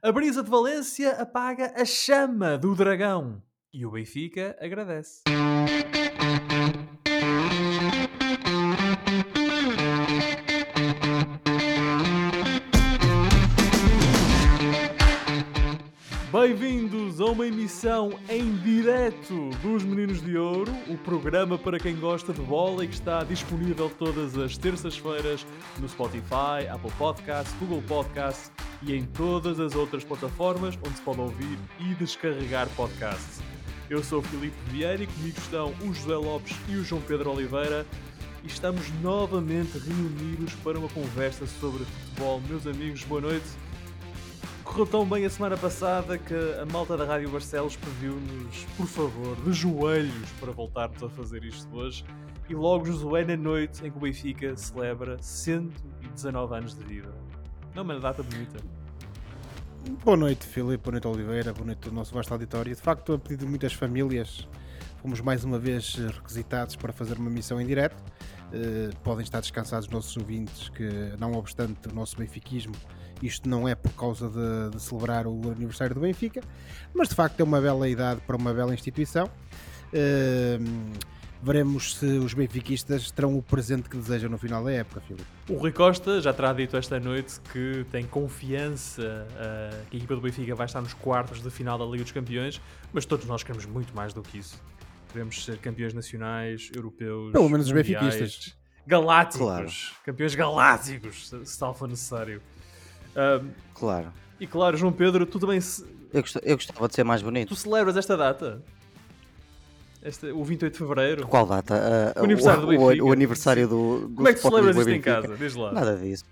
A brisa de Valência apaga a chama do dragão. E o Benfica agradece. Uma emissão em direto dos Meninos de Ouro, o programa para quem gosta de bola e que está disponível todas as terças-feiras no Spotify, Apple Podcasts, Google Podcasts e em todas as outras plataformas onde se pode ouvir e descarregar podcasts. Eu sou o Filipe Vieira e comigo estão o José Lopes e o João Pedro Oliveira e estamos novamente reunidos para uma conversa sobre futebol. Meus amigos, boa noite. Correu tão bem a semana passada que a malta da Rádio Barcelos pediu-nos, por favor, de joelhos para voltarmos a fazer isto hoje. E logo Josué na noite em que o Benfica celebra 119 anos de vida. Não, mas data bonita. Boa noite, Filipe. Boa noite, Oliveira. Boa noite, ao nosso vasto auditório. De facto, a pedido de muitas famílias, fomos mais uma vez requisitados para fazer uma missão em direto. Uh, podem estar descansados os nossos ouvintes que, não obstante o nosso benfiquismo, isto não é por causa de, de, celebrar o aniversário do Benfica, mas de facto é uma bela idade para uma bela instituição. Uh, veremos se os benfiquistas terão o presente que desejam no final da época, Filipe. O Rui Costa já terá dito esta noite que tem confiança uh, que a equipa do Benfica vai estar nos quartos de final da Liga dos Campeões, mas todos nós queremos muito mais do que isso. Queremos ser campeões nacionais, europeus, pelo menos os benfiquistas. Galácticos, claro. campeões galácticos, se tal for necessário. Uh, claro. E claro, João Pedro, tu também. Se... Eu, eu gostava de ser mais bonito. Tu celebras esta data? Este, o 28 de Fevereiro. Qual data? Uh, o aniversário o, do Benfica. O, o aniversário do, do Como é que celebras isto em casa? Diz lá. Nada disso.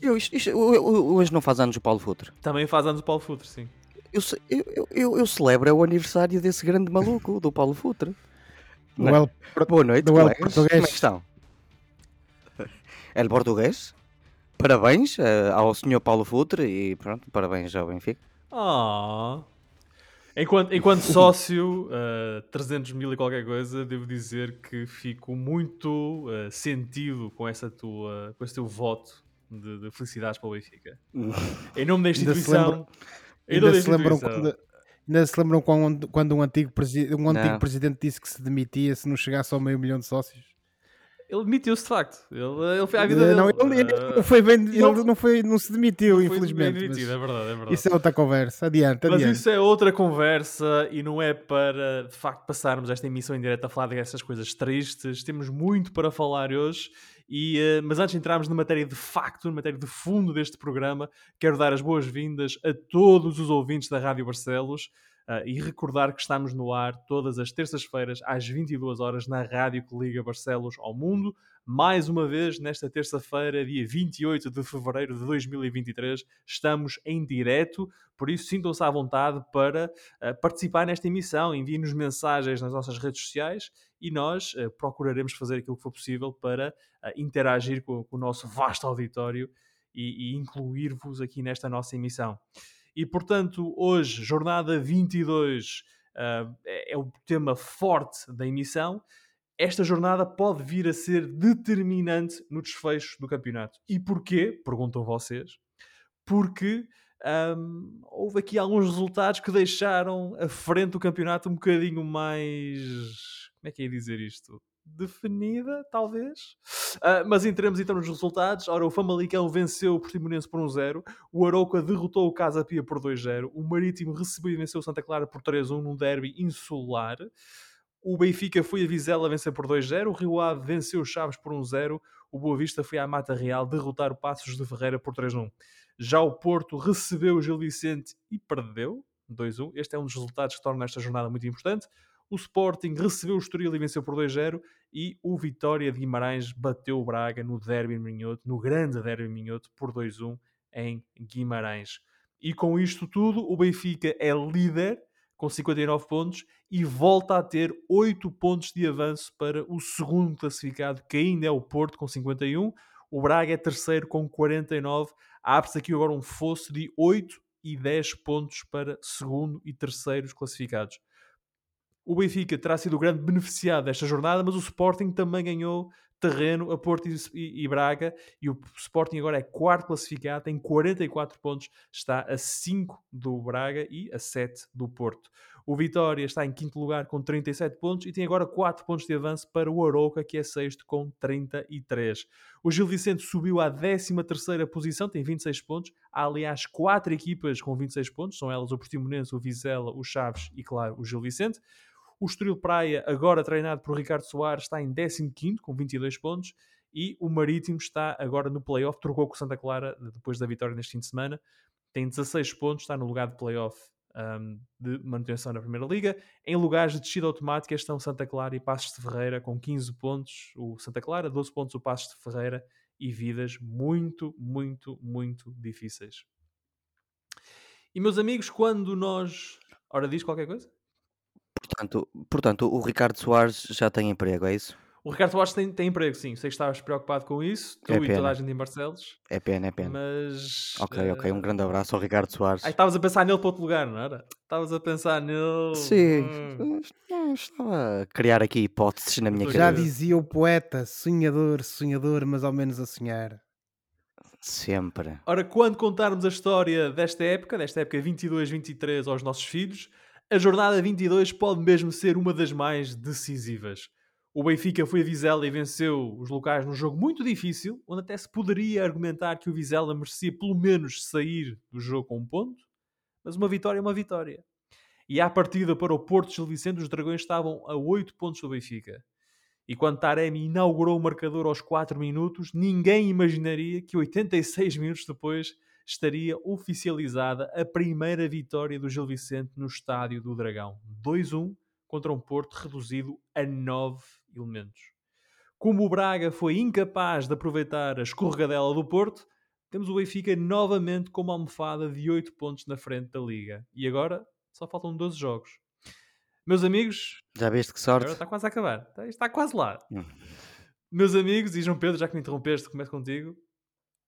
Eu, isto, isto, hoje não faz anos o Paulo Futre. Também faz anos o Paulo Futre, sim. Eu, eu, eu, eu celebro o aniversário desse grande maluco, do Paulo Futre. Well, Boa noite, do colegas. Português. Como é que estão? El português. Parabéns uh, ao senhor Paulo Futre e pronto, parabéns ao Benfica. Ah. Oh. Enquanto, enquanto sócio, uh, eh, 300 mil e qualquer coisa, devo dizer que fico muito uh, sentido com, essa tua, com esse teu voto de, de felicidades para o Benfica. em nome da instituição. Ainda se lembram, quando, ainda se lembram quando, quando um antigo, um antigo presidente disse que se demitia se não chegasse ao meio milhão de sócios? Ele demitiu-se de facto. Ele, ele foi à vida dele. Não, ele, ele não foi bem, ele não, foi, não se demitiu, não infelizmente. Foi demitido, é verdade, é verdade. Isso é outra conversa. Adiante, mas adiante. Mas isso é outra conversa e não é para de facto passarmos esta emissão em direto a falar dessas coisas tristes. Temos muito para falar hoje. E, uh, mas antes de entrarmos na matéria de facto, na matéria de fundo deste programa, quero dar as boas-vindas a todos os ouvintes da Rádio Barcelos. Uh, e recordar que estamos no ar todas as terças-feiras às 22 horas na rádio que liga Barcelos ao mundo. Mais uma vez, nesta terça-feira, dia 28 de fevereiro de 2023, estamos em direto, por isso sintam-se à vontade para uh, participar nesta emissão. Enviem-nos mensagens nas nossas redes sociais e nós uh, procuraremos fazer aquilo que for possível para interagir com, com, o nosso vasto auditório e, e incluir-vos aqui nesta nossa emissão. E portanto, hoje, jornada 22, uh, é, é o tema forte da emissão. Esta jornada pode vir a ser determinante no desfecho do campeonato. E porquê? Perguntam vocês. Porque um, houve aqui alguns resultados que deixaram a frente do campeonato um bocadinho mais. Como é que é dizer isto? Definida, talvez. Uh, mas entremos então nos resultados. Ora, o Famalicão venceu o Portimonense por 1-0. O Arouca derrotou o Casa Pia por 2-0. O Marítimo recebeu e venceu o Santa Clara por 3-1 num derby insular. O Benfica foi a Vizela vencer por 2-0. O Rio Ave venceu o Chaves por 1-0. O Boa Vista foi à Mata Real derrotar o Passos de Ferreira por 3-1. Já o Porto recebeu o Gil Vicente e perdeu 2-1. Este é um dos resultados que torna esta jornada muito importante. O Sporting recebeu o Estoril e venceu por 2-0 e o Vitória de Guimarães bateu o Braga no Derby Minhoto, no grande Derby Minhoto, por 2-1 em Guimarães. E com isto tudo, o Benfica é líder com 59 pontos e volta a ter 8 pontos de avanço para o segundo classificado, que ainda é o Porto, com 51. O Braga é terceiro com 49. Abre-se aqui agora um fosso de 8 e 10 pontos para segundo e terceiros classificados. O Benfica terá sido o grande beneficiado desta jornada, mas o Sporting também ganhou terreno a Porto e, Braga e o Sporting agora é quarto classificado, tem 44 pontos, está a 5 do Braga e a 7 do Porto. O Vitória está em quinto lugar com 37 pontos e tem agora 4 pontos de avanço para o Arouca, que é sexto com 33. O Gil Vicente subiu à 13 posição, tem 26 pontos. Há, aliás, 4 equipas com 26 pontos, são elas o Portimonense, o Vizela, o Chaves e, claro, o Gil Vicente. O Estoril Praia, agora treinado por Ricardo Soares, está em 15 com 22 pontos. E o Marítimo está agora no playoff, trocou com o Santa Clara depois da vitória neste fim de semana. Tem 16 pontos, está no lugar de playoff um, de manutenção na Primeira Liga. Em lugares de descida automática estão Santa Clara e Passos de Ferreira com 15 pontos o Santa Clara, 12 pontos o Passos de Ferreira e vidas muito, muito, muito difíceis. E meus amigos, quando nós... Ora, diz qualquer coisa? Portanto, portanto, o Ricardo Soares já tem emprego, é isso? O Ricardo Soares tem, tem emprego, sim. Sei que estavas preocupado com isso, tu é e toda a gente em Barcelos. É pena, é pena. Mas. Ok, ok. Um grande abraço ao Ricardo Soares. Aí estavas a pensar nele para outro lugar, não era? Estavas a pensar nele. Sim, hum. estava a criar aqui hipóteses na minha cabeça. Já dizia o poeta: sonhador, sonhador, mas ao menos a sonhar. Sempre. Ora, quando contarmos a história desta época, desta época 22-23 aos nossos filhos, a jornada 22 pode mesmo ser uma das mais decisivas. O Benfica foi a Vizela e venceu os locais num jogo muito difícil, onde até se poderia argumentar que o Vizela merecia pelo menos sair do jogo com um ponto, mas uma vitória é uma vitória. E à partida para o Porto de Vicente, os Dragões estavam a 8 pontos do Benfica. E quando Taremi inaugurou o marcador aos 4 minutos, ninguém imaginaria que 86 minutos depois estaria oficializada a primeira vitória do Gil Vicente no estádio do Dragão. 2-1 contra um Porto reduzido a 9 elementos. Como o Braga foi incapaz de aproveitar a escorregadela do Porto, temos o Benfica novamente com uma almofada de 8 pontos na frente da Liga. E agora só faltam 12 jogos. Meus amigos. Já viste que sorte? Agora está quase a acabar. Está, está quase lá. Hum. Meus amigos, e João Pedro, já que me interrompeste, começo contigo.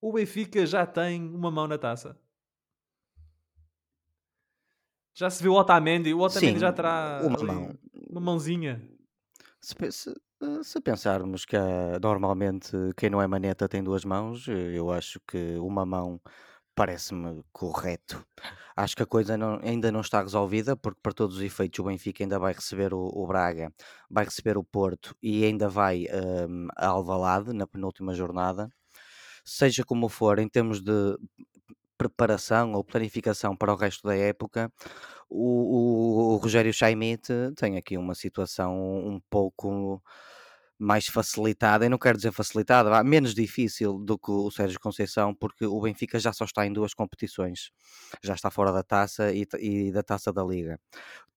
O Benfica já tem uma mão na taça. Já se viu o Otamendi? O Otamendi Sim, já terá uma, mão. uma mãozinha. Se, se, se pensarmos que uh, normalmente quem não é maneta tem duas mãos, eu acho que uma mão parece-me correto. Acho que a coisa não, ainda não está resolvida, porque para todos os efeitos o Benfica ainda vai receber o, o Braga, vai receber o Porto e ainda vai um, a Alvalade na penúltima jornada. Seja como for, em termos de preparação ou planificação para o resto da época, o, o, o Rogério Chaimite tem aqui uma situação um pouco mais facilitada, eu não quero dizer facilitada, menos difícil do que o Sérgio Conceição, porque o Benfica já só está em duas competições, já está fora da taça e, e da taça da Liga.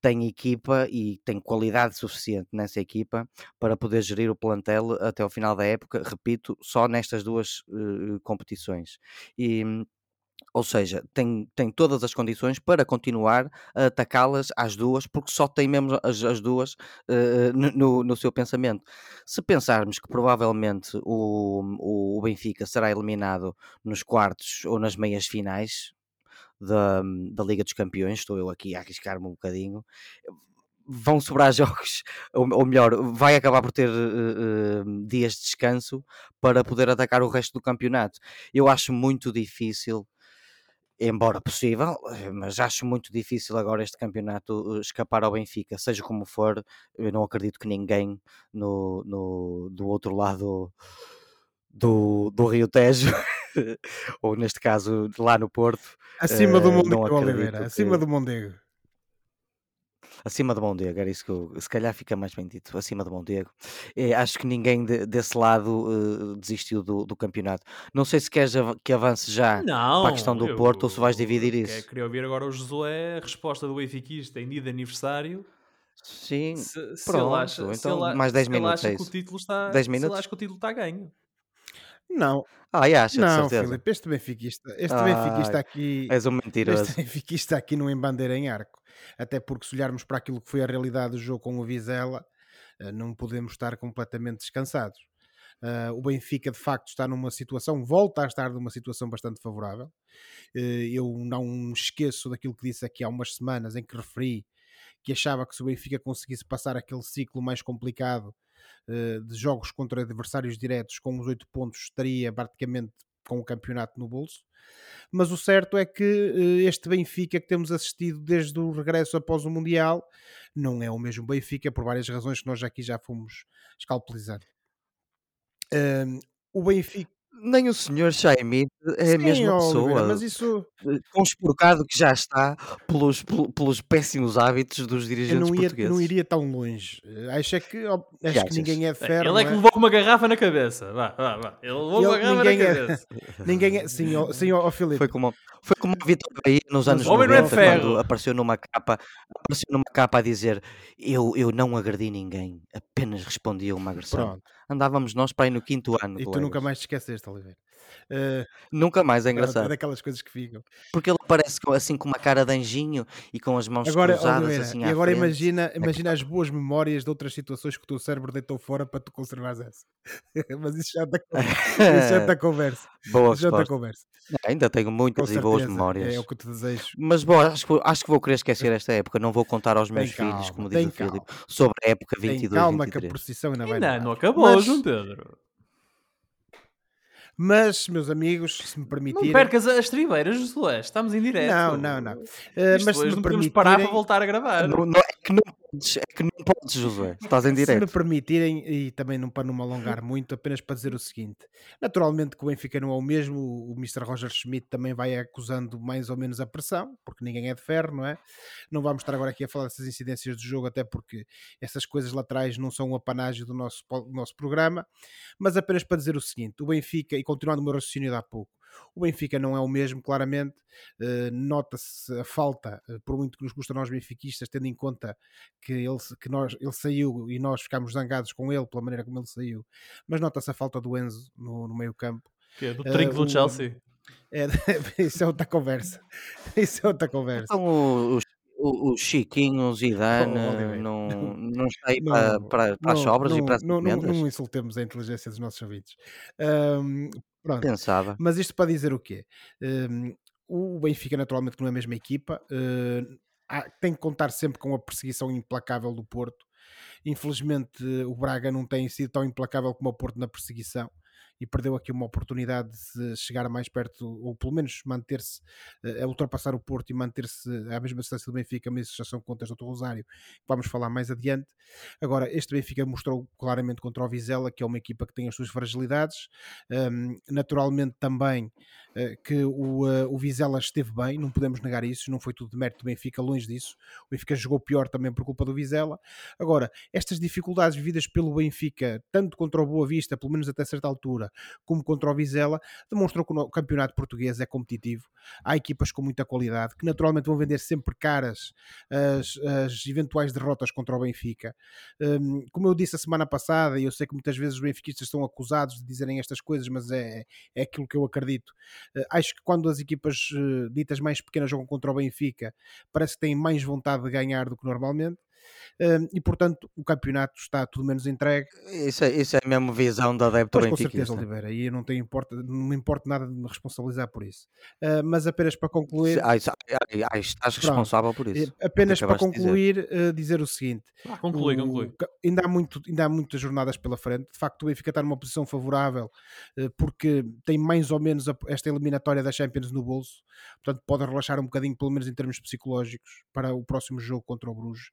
Tem equipa e tem qualidade suficiente nessa equipa para poder gerir o plantel até o final da época, repito, só nestas duas uh, competições. E ou seja, tem, tem todas as condições para continuar a atacá-las às duas, porque só tem mesmo as, as duas uh, no, no seu pensamento. Se pensarmos que provavelmente o, o Benfica será eliminado nos quartos ou nas meias finais da, da Liga dos Campeões, estou eu aqui a arriscar-me um bocadinho, vão sobrar jogos, ou, melhor, vai acabar por ter uh, dias de descanso para poder atacar o resto do campeonato. Eu acho muito difícil embora possível, eh, mas acho muito difícil agora este campeonato eh, escapar ao Benfica, seja como for, eu não acredito que ninguém no, no do outro lado do, do Rio Tejo, ou neste caso lá no Porto, acima do eh, Mondego Oliveira, que... acima do Mondego acima de Mondego, era isso que eu, se calhar fica mais bem dito, acima de Mondego. É, acho que ninguém de, desse lado uh, desistiu do, do, campeonato. Não sei se queres que avance já para a questão do Porto ou se vais dividir eu, isso. queria ouvir agora o Josué, a resposta do Benfiquista em dia de aniversário. Sim, se, se pronto, acha, então ele, mais 10 minutos é isso. Que o título está, 10 minutos? Se ele acha que o título está ganho. Não. Ah, e acha, não, Filipe, este Benfiquista, este Benfiquista aqui. És um mentiroso. Este Benfiquista aqui não embandeira em arco. Até porque se olharmos para aquilo que foi a realidade do jogo com o Vizela, eh, não podemos estar completamente descansados. Uh, o Benfica de facto está numa situação, volta a estar numa situação bastante favorável. Uh, eu não me esqueço daquilo que disse aqui há umas semanas em que referi que achava que se o Benfica conseguisse passar aquele ciclo mais complicado de jogos contra adversários diretos com os 8 pontos estaria praticamente com o campeonato no bolso. Mas o certo é que uh, este Benfica que temos assistido desde o regresso após o Mundial não é o mesmo Benfica por várias razões que nós aqui já fomos escalpelizando. Uh, o Benfica nem o senhor Chaimite é a mesma pessoa. Oliveira, mas isso. Conspurcado que já está pelos, pelos péssimos hábitos dos dirigentes não ia, portugueses. Não iria tão longe. Acho que, acho que ninguém é de ferro. Ele é que é? levou com uma garrafa na cabeça. Vá, vá, vá. Ele levou com uma garrafa na é, cabeça. ninguém é. Sim, ó, sim, ó, Filipe. Foi como, foi como a Vitor Bahia nos anos 90, é quando apareceu numa capa, apareceu numa capa a dizer eu, eu não agredi ninguém, apenas respondi a uma agressão. Pronto. Andávamos nós para aí no quinto ano. E colegas. tu nunca mais te esqueceste, Oliveira. Uh, Nunca mais, é engraçado. É daquelas coisas que ficam. Porque ele aparece assim com uma cara de anjinho e com as mãos agora, cruzadas Oliveira, assim E agora frente. imagina, é imagina as boas memórias de outras situações que o teu cérebro deitou fora para tu conservares essa. Mas isso já está isso já está conversa. Boa isso já está conversa. Ainda tenho muitas e boas memórias. É o que te desejo. Mas bom, acho, acho que vou querer esquecer esta época. Não vou contar aos meus tem filhos, calma, como diz o Filipe, sobre a época 22 tem calma 23. que a procissão ainda vai Não, não acabou, Mas... João Pedro. Mas, meus amigos, se me permitirem. Não percas as tribeiras, Josué. Estamos em direto. Não, não, não. Uh, mas se me não permitirem... parar para voltar a gravar. Não, não, é que não podes, é que não podes, Josué. Estás em direto. Se me permitirem, e também não para não me alongar muito, apenas para dizer o seguinte: naturalmente que o Benfica não é o mesmo, o Mr. Roger Schmidt também vai acusando mais ou menos a pressão, porque ninguém é de ferro, não é? Não vamos estar agora aqui a falar dessas incidências do jogo, até porque essas coisas laterais não são o apanágio do nosso, do nosso programa, mas apenas para dizer o seguinte: o Benfica, e continuando o meu raciocínio de há pouco, o Benfica não é o mesmo, claramente. Uh, Nota-se a falta, uh, por muito que nos custa nós benfiquistas, tendo em conta que, ele, que nós, ele saiu e nós ficámos zangados com ele pela maneira como ele saiu, mas nota-se a falta do Enzo no, no meio campo. Que é do trinco uh, do Chelsea. É, isso é outra conversa. Isso é outra conversa. Então, os, o, Chiquinho, o Zidane, oh, não, não está aí para, para, para não, as sobras não, e para as não, não, não, insultemos a inteligência dos nossos ouvintes. Um, Pronto. Pensava. Mas isto para dizer o quê? Um, o Benfica, naturalmente, não é a mesma equipa, uh, tem que contar sempre com a perseguição implacável do Porto. Infelizmente, o Braga não tem sido tão implacável como o Porto na perseguição e perdeu aqui uma oportunidade de chegar mais perto, ou pelo menos manter-se, eh, a ultrapassar o Porto e manter-se à mesma distância do Benfica, mas isso já são contas do Rosário, vamos falar mais adiante. Agora, este Benfica mostrou claramente contra o Vizela que é uma equipa que tem as suas fragilidades, um, naturalmente também que o, uh, o Vizela esteve bem, não podemos negar isso, não foi tudo de mérito do Benfica, longe disso. O Benfica jogou pior também por culpa do Vizela. Agora, estas dificuldades vividas pelo Benfica, tanto contra o Boa Vista, pelo menos até certa altura, como contra o Vizela, demonstrou que o campeonato português é competitivo. Há equipas com muita qualidade que naturalmente vão vender sempre caras as, as eventuais derrotas contra o Benfica. Um, como eu disse a semana passada, e eu sei que muitas vezes os benfiquistas são acusados de dizerem estas coisas, mas é, é aquilo que eu acredito. Uh, acho que quando as equipas uh, ditas mais pequenas jogam contra o Benfica, parece que têm mais vontade de ganhar do que normalmente e portanto o campeonato está tudo menos entregue. Isso é, isso é a mesma visão da adepto pois, Com certeza, Oliveira, e eu não, tenho importa, não me importa nada de me responsabilizar por isso. Uh, mas apenas para concluir. Ai, ai, ai, estás responsável por isso. Apenas para concluir, dizer. Uh, dizer. o seguinte: ah, conclui, o, conclui. Ainda, há muito, ainda há muitas jornadas pela frente. De facto, o Benfica está numa posição favorável uh, porque tem mais ou menos a, esta eliminatória da Champions no bolso, portanto, pode relaxar um bocadinho, pelo menos em termos psicológicos, para o próximo jogo contra o Bruges.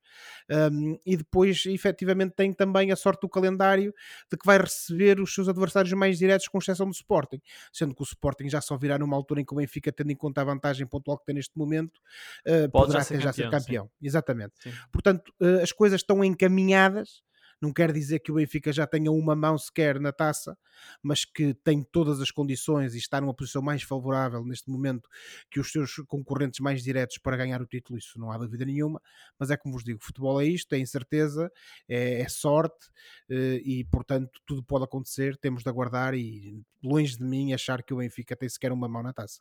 Um, e depois, efetivamente, tem também a sorte do calendário de que vai receber os seus adversários mais diretos, com exceção do Sporting, sendo que o Sporting já só virá numa altura em que o Benfica, tendo em conta a vantagem pontual que tem neste momento, uh, poderá já ser, já campeão, ser campeão. Sim. Exatamente. Sim. Portanto, uh, as coisas estão encaminhadas não quer dizer que o Benfica já tenha uma mão sequer na taça, mas que tem todas as condições e está numa posição mais favorável neste momento que os seus concorrentes mais diretos para ganhar o título, isso não há dúvida nenhuma. Mas é como vos digo: futebol é isto, é incerteza, é, é sorte eh, e, portanto, tudo pode acontecer. Temos de aguardar e, longe de mim, achar que o Benfica tem sequer uma mão na taça.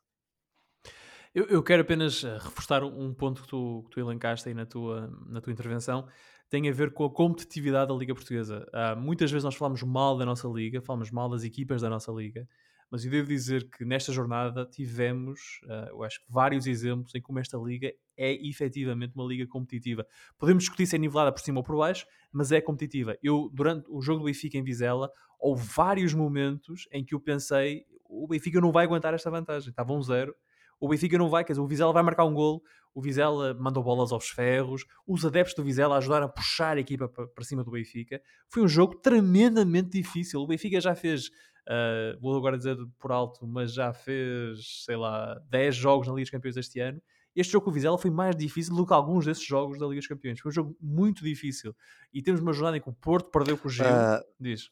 Eu, eu, quero apenas eh, reforçar um ponto que tu, que tu elencaste aí na tua, na tua intervenção, tem a ver com a competitividade da Liga Portuguesa. Uh, muitas vezes nós falamos mal da nossa Liga, falamos mal das equipas da nossa Liga, Mas eu devo dizer que nesta jornada tivemos, uh, eu acho vários exemplos em como esta liga é efetivamente uma liga competitiva. Podemos discutir se é nivelada por cima ou por baixo, mas é competitiva. Eu, durante o jogo do Benfica em Vizela, houve vários momentos em que eu pensei o Benfica não vai aguentar esta vantagem. Estava um zero. O Benfica não vai, quer dizer, o Vizela vai marcar um golo, o Vizela mandou bolas aos ferros, os adeptos do Vizela ajudaram a puxar a equipa para cima do Benfica. Foi um jogo tremendamente difícil. O Benfica já fez, uh, vou agora dizer por alto, mas já fez, sei lá, 10 jogos na Liga dos Campeões este ano. Este jogo com o Vizela foi mais difícil do que alguns desses jogos da Liga dos Campeões. Foi um jogo muito difícil. E temos uma jornada em que o Porto perdeu com o Gil. Uh, Diz.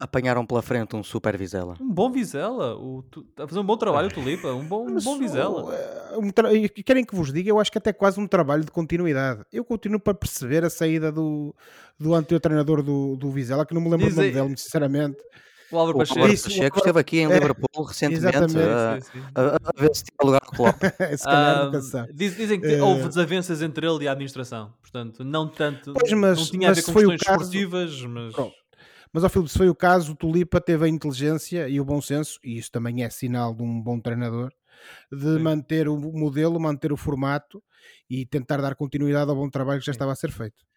Apanharam pela frente um super Vizela. Um bom Vizela. O, tu, a fazer um bom trabalho, Tulipa. Um bom, um bom Vizela. Eh, um, um querem que vos diga? Eu acho que até quase um trabalho de continuidade. Eu continuo para perceber a saída do, do anterior treinador do, do Vizela, que não me lembro Diz o nome dele, sinceramente. O Álvaro Pacheco. O Pacheco esteve aqui em é, Liverpool recentemente a, sim, sim. A, a, ver se tinha lugar com o Klopp. se calhar um, diz, Dizem que uh, houve desavenças entre ele e a administração. Portanto, não tanto. Pois, mas, não tinha a ver com questões caso, esportivas, mas. Pronto. Mas ao Filipe, se foi o caso, o Tulipa teve a inteligência e o bom senso, e isso também é sinal de um bom treinador, de Sim. manter o modelo, manter o formato e tentar dar continuidade ao bom trabalho que já estava a ser feito.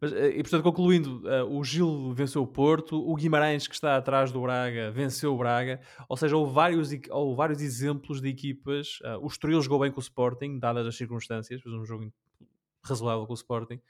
Mas, eh, e portanto, concluindo, uh, o Gil venceu o Porto, o Guimarães, que está atrás do Braga, venceu o Braga. Ou seja, houve vários, houve vários exemplos de equipas. Uh, o Estoril jogou bem com o Sporting, dadas as circunstâncias, fez um jogo razoável com o Sporting.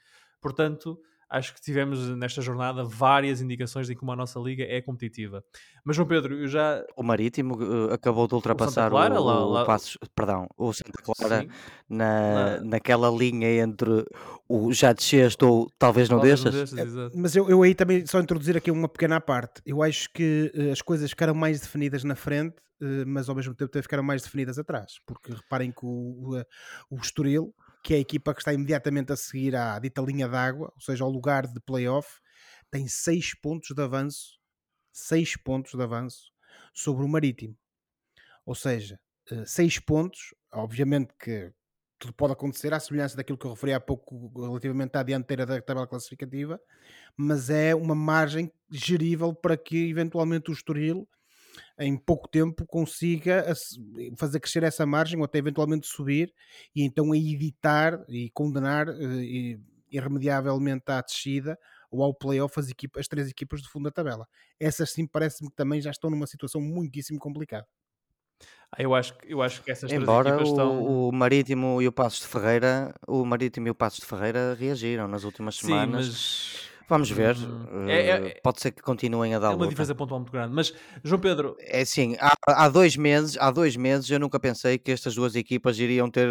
Portanto, acho que tivemos nesta jornada várias indicações de como a nossa liga é competitiva. Mas João Pedro, eu já o Marítimo uh, acabou de ultrapassar o, Clara, o, lá, lá... o Passos, perdão, o Santa Clara na, naquela linha entre o já desceste ou talvez não talvez deixas. Não deixas é, mas eu, eu aí também só introduzir aqui uma pequena parte. Eu acho que uh, as coisas ficaram mais definidas na frente, uh, mas ao mesmo tempo ficaram mais definidas atrás, porque reparem que o, o, o Estoril que é a equipa que está imediatamente a seguir à dita linha d'água, ou seja, ao lugar de playoff, tem 6 pontos de avanço, 6 pontos de avanço sobre o Marítimo. Ou seja, 6 eh, pontos, obviamente que tudo pode acontecer à semelhança daquilo que eu referi há pouco relativamente à dianteira da tabela classificativa, mas é uma margem gerível para que eventualmente o Estoril em pouco tempo consiga fazer crescer essa margem ou até eventualmente subir e então a evitar e condenar eh, irremediavelmente à descida ou ao playoff as, equipas, as três equipas do fundo da tabela. Essas sim parece-me que também já estão numa situação muitíssimo complicada. Ah, eu, acho, eu acho que essas Embora três equipas estão. O, Marítimo e o Passos de Ferreira, o Marítimo e o Passos de Ferreira reagiram nas últimas semanas. Sim, mas Vamos ver. Uh, é, é, pode ser que continuem a dar É uma diferença pontual muito grande. Mas, João Pedro. É assim, há, há, dois meses, há dois meses eu nunca pensei que estas duas equipas iriam ter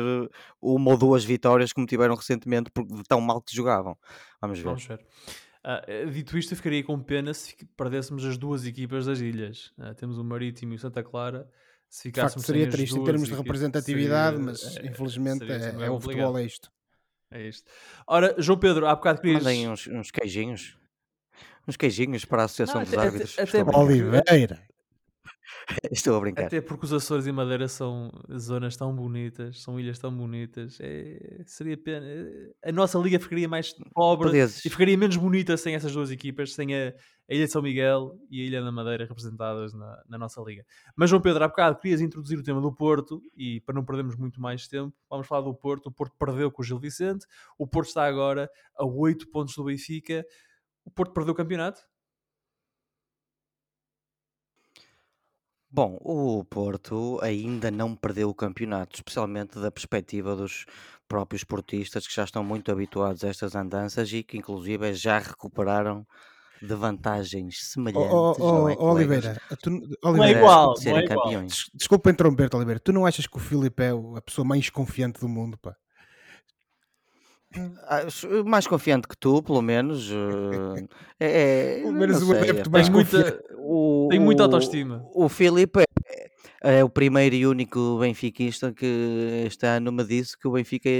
uma ou duas vitórias como tiveram recentemente, porque tão mal que jogavam. Vamos ver. Vamos ver. Uh, dito isto, eu ficaria com pena se perdêssemos as duas equipas das ilhas. Uh, temos o Marítimo e o Santa Clara. Se ficássemos de facto, seria triste em termos de representatividade, seria, mas é, infelizmente é, é, o futebol é isto. É isto. Ora, João Pedro, há bocado querias... Mandem uns, uns queijinhos. Uns queijinhos para a Associação não, dos até, Árbitros. Até, até Oliveira. Estou a brincar. Até porque os Açores e Madeira são zonas tão bonitas, são ilhas tão bonitas. É, seria pena. A nossa liga ficaria mais pobre Podeses. e ficaria menos bonita sem essas duas equipas, sem a, a, Ilha de São Miguel e a Ilha da Madeira representadas na, na, nossa liga. Mas, João Pedro, há bocado querias introduzir o tema do Porto e para não perdermos muito mais tempo, vamos falar do Porto. O Porto perdeu com o Gil Vicente, o Porto está agora a 8 pontos do Benfica. O Porto perdeu o campeonato? Bom, o Porto ainda não perdeu o campeonato, especialmente da perspectiva dos próprios portistas que já estão muito habituados a estas andanças e que inclusive já recuperaram de vantagens semelhantes. Oh, oh, oh, é, Oliveira, tu, Oliveira, não é igual, não é igual. Desculpa interromper-te, Oliveira. Tu não achas que o Filipe é a pessoa mais confiante do mundo, pá? Mais confiante que tu, pelo menos. Uh, é, pelo menos o adepto mais muita, o, Tem muita autoestima. O, o Filipe é, é, o primeiro e único benfiquista que este ano me disse que o Benfica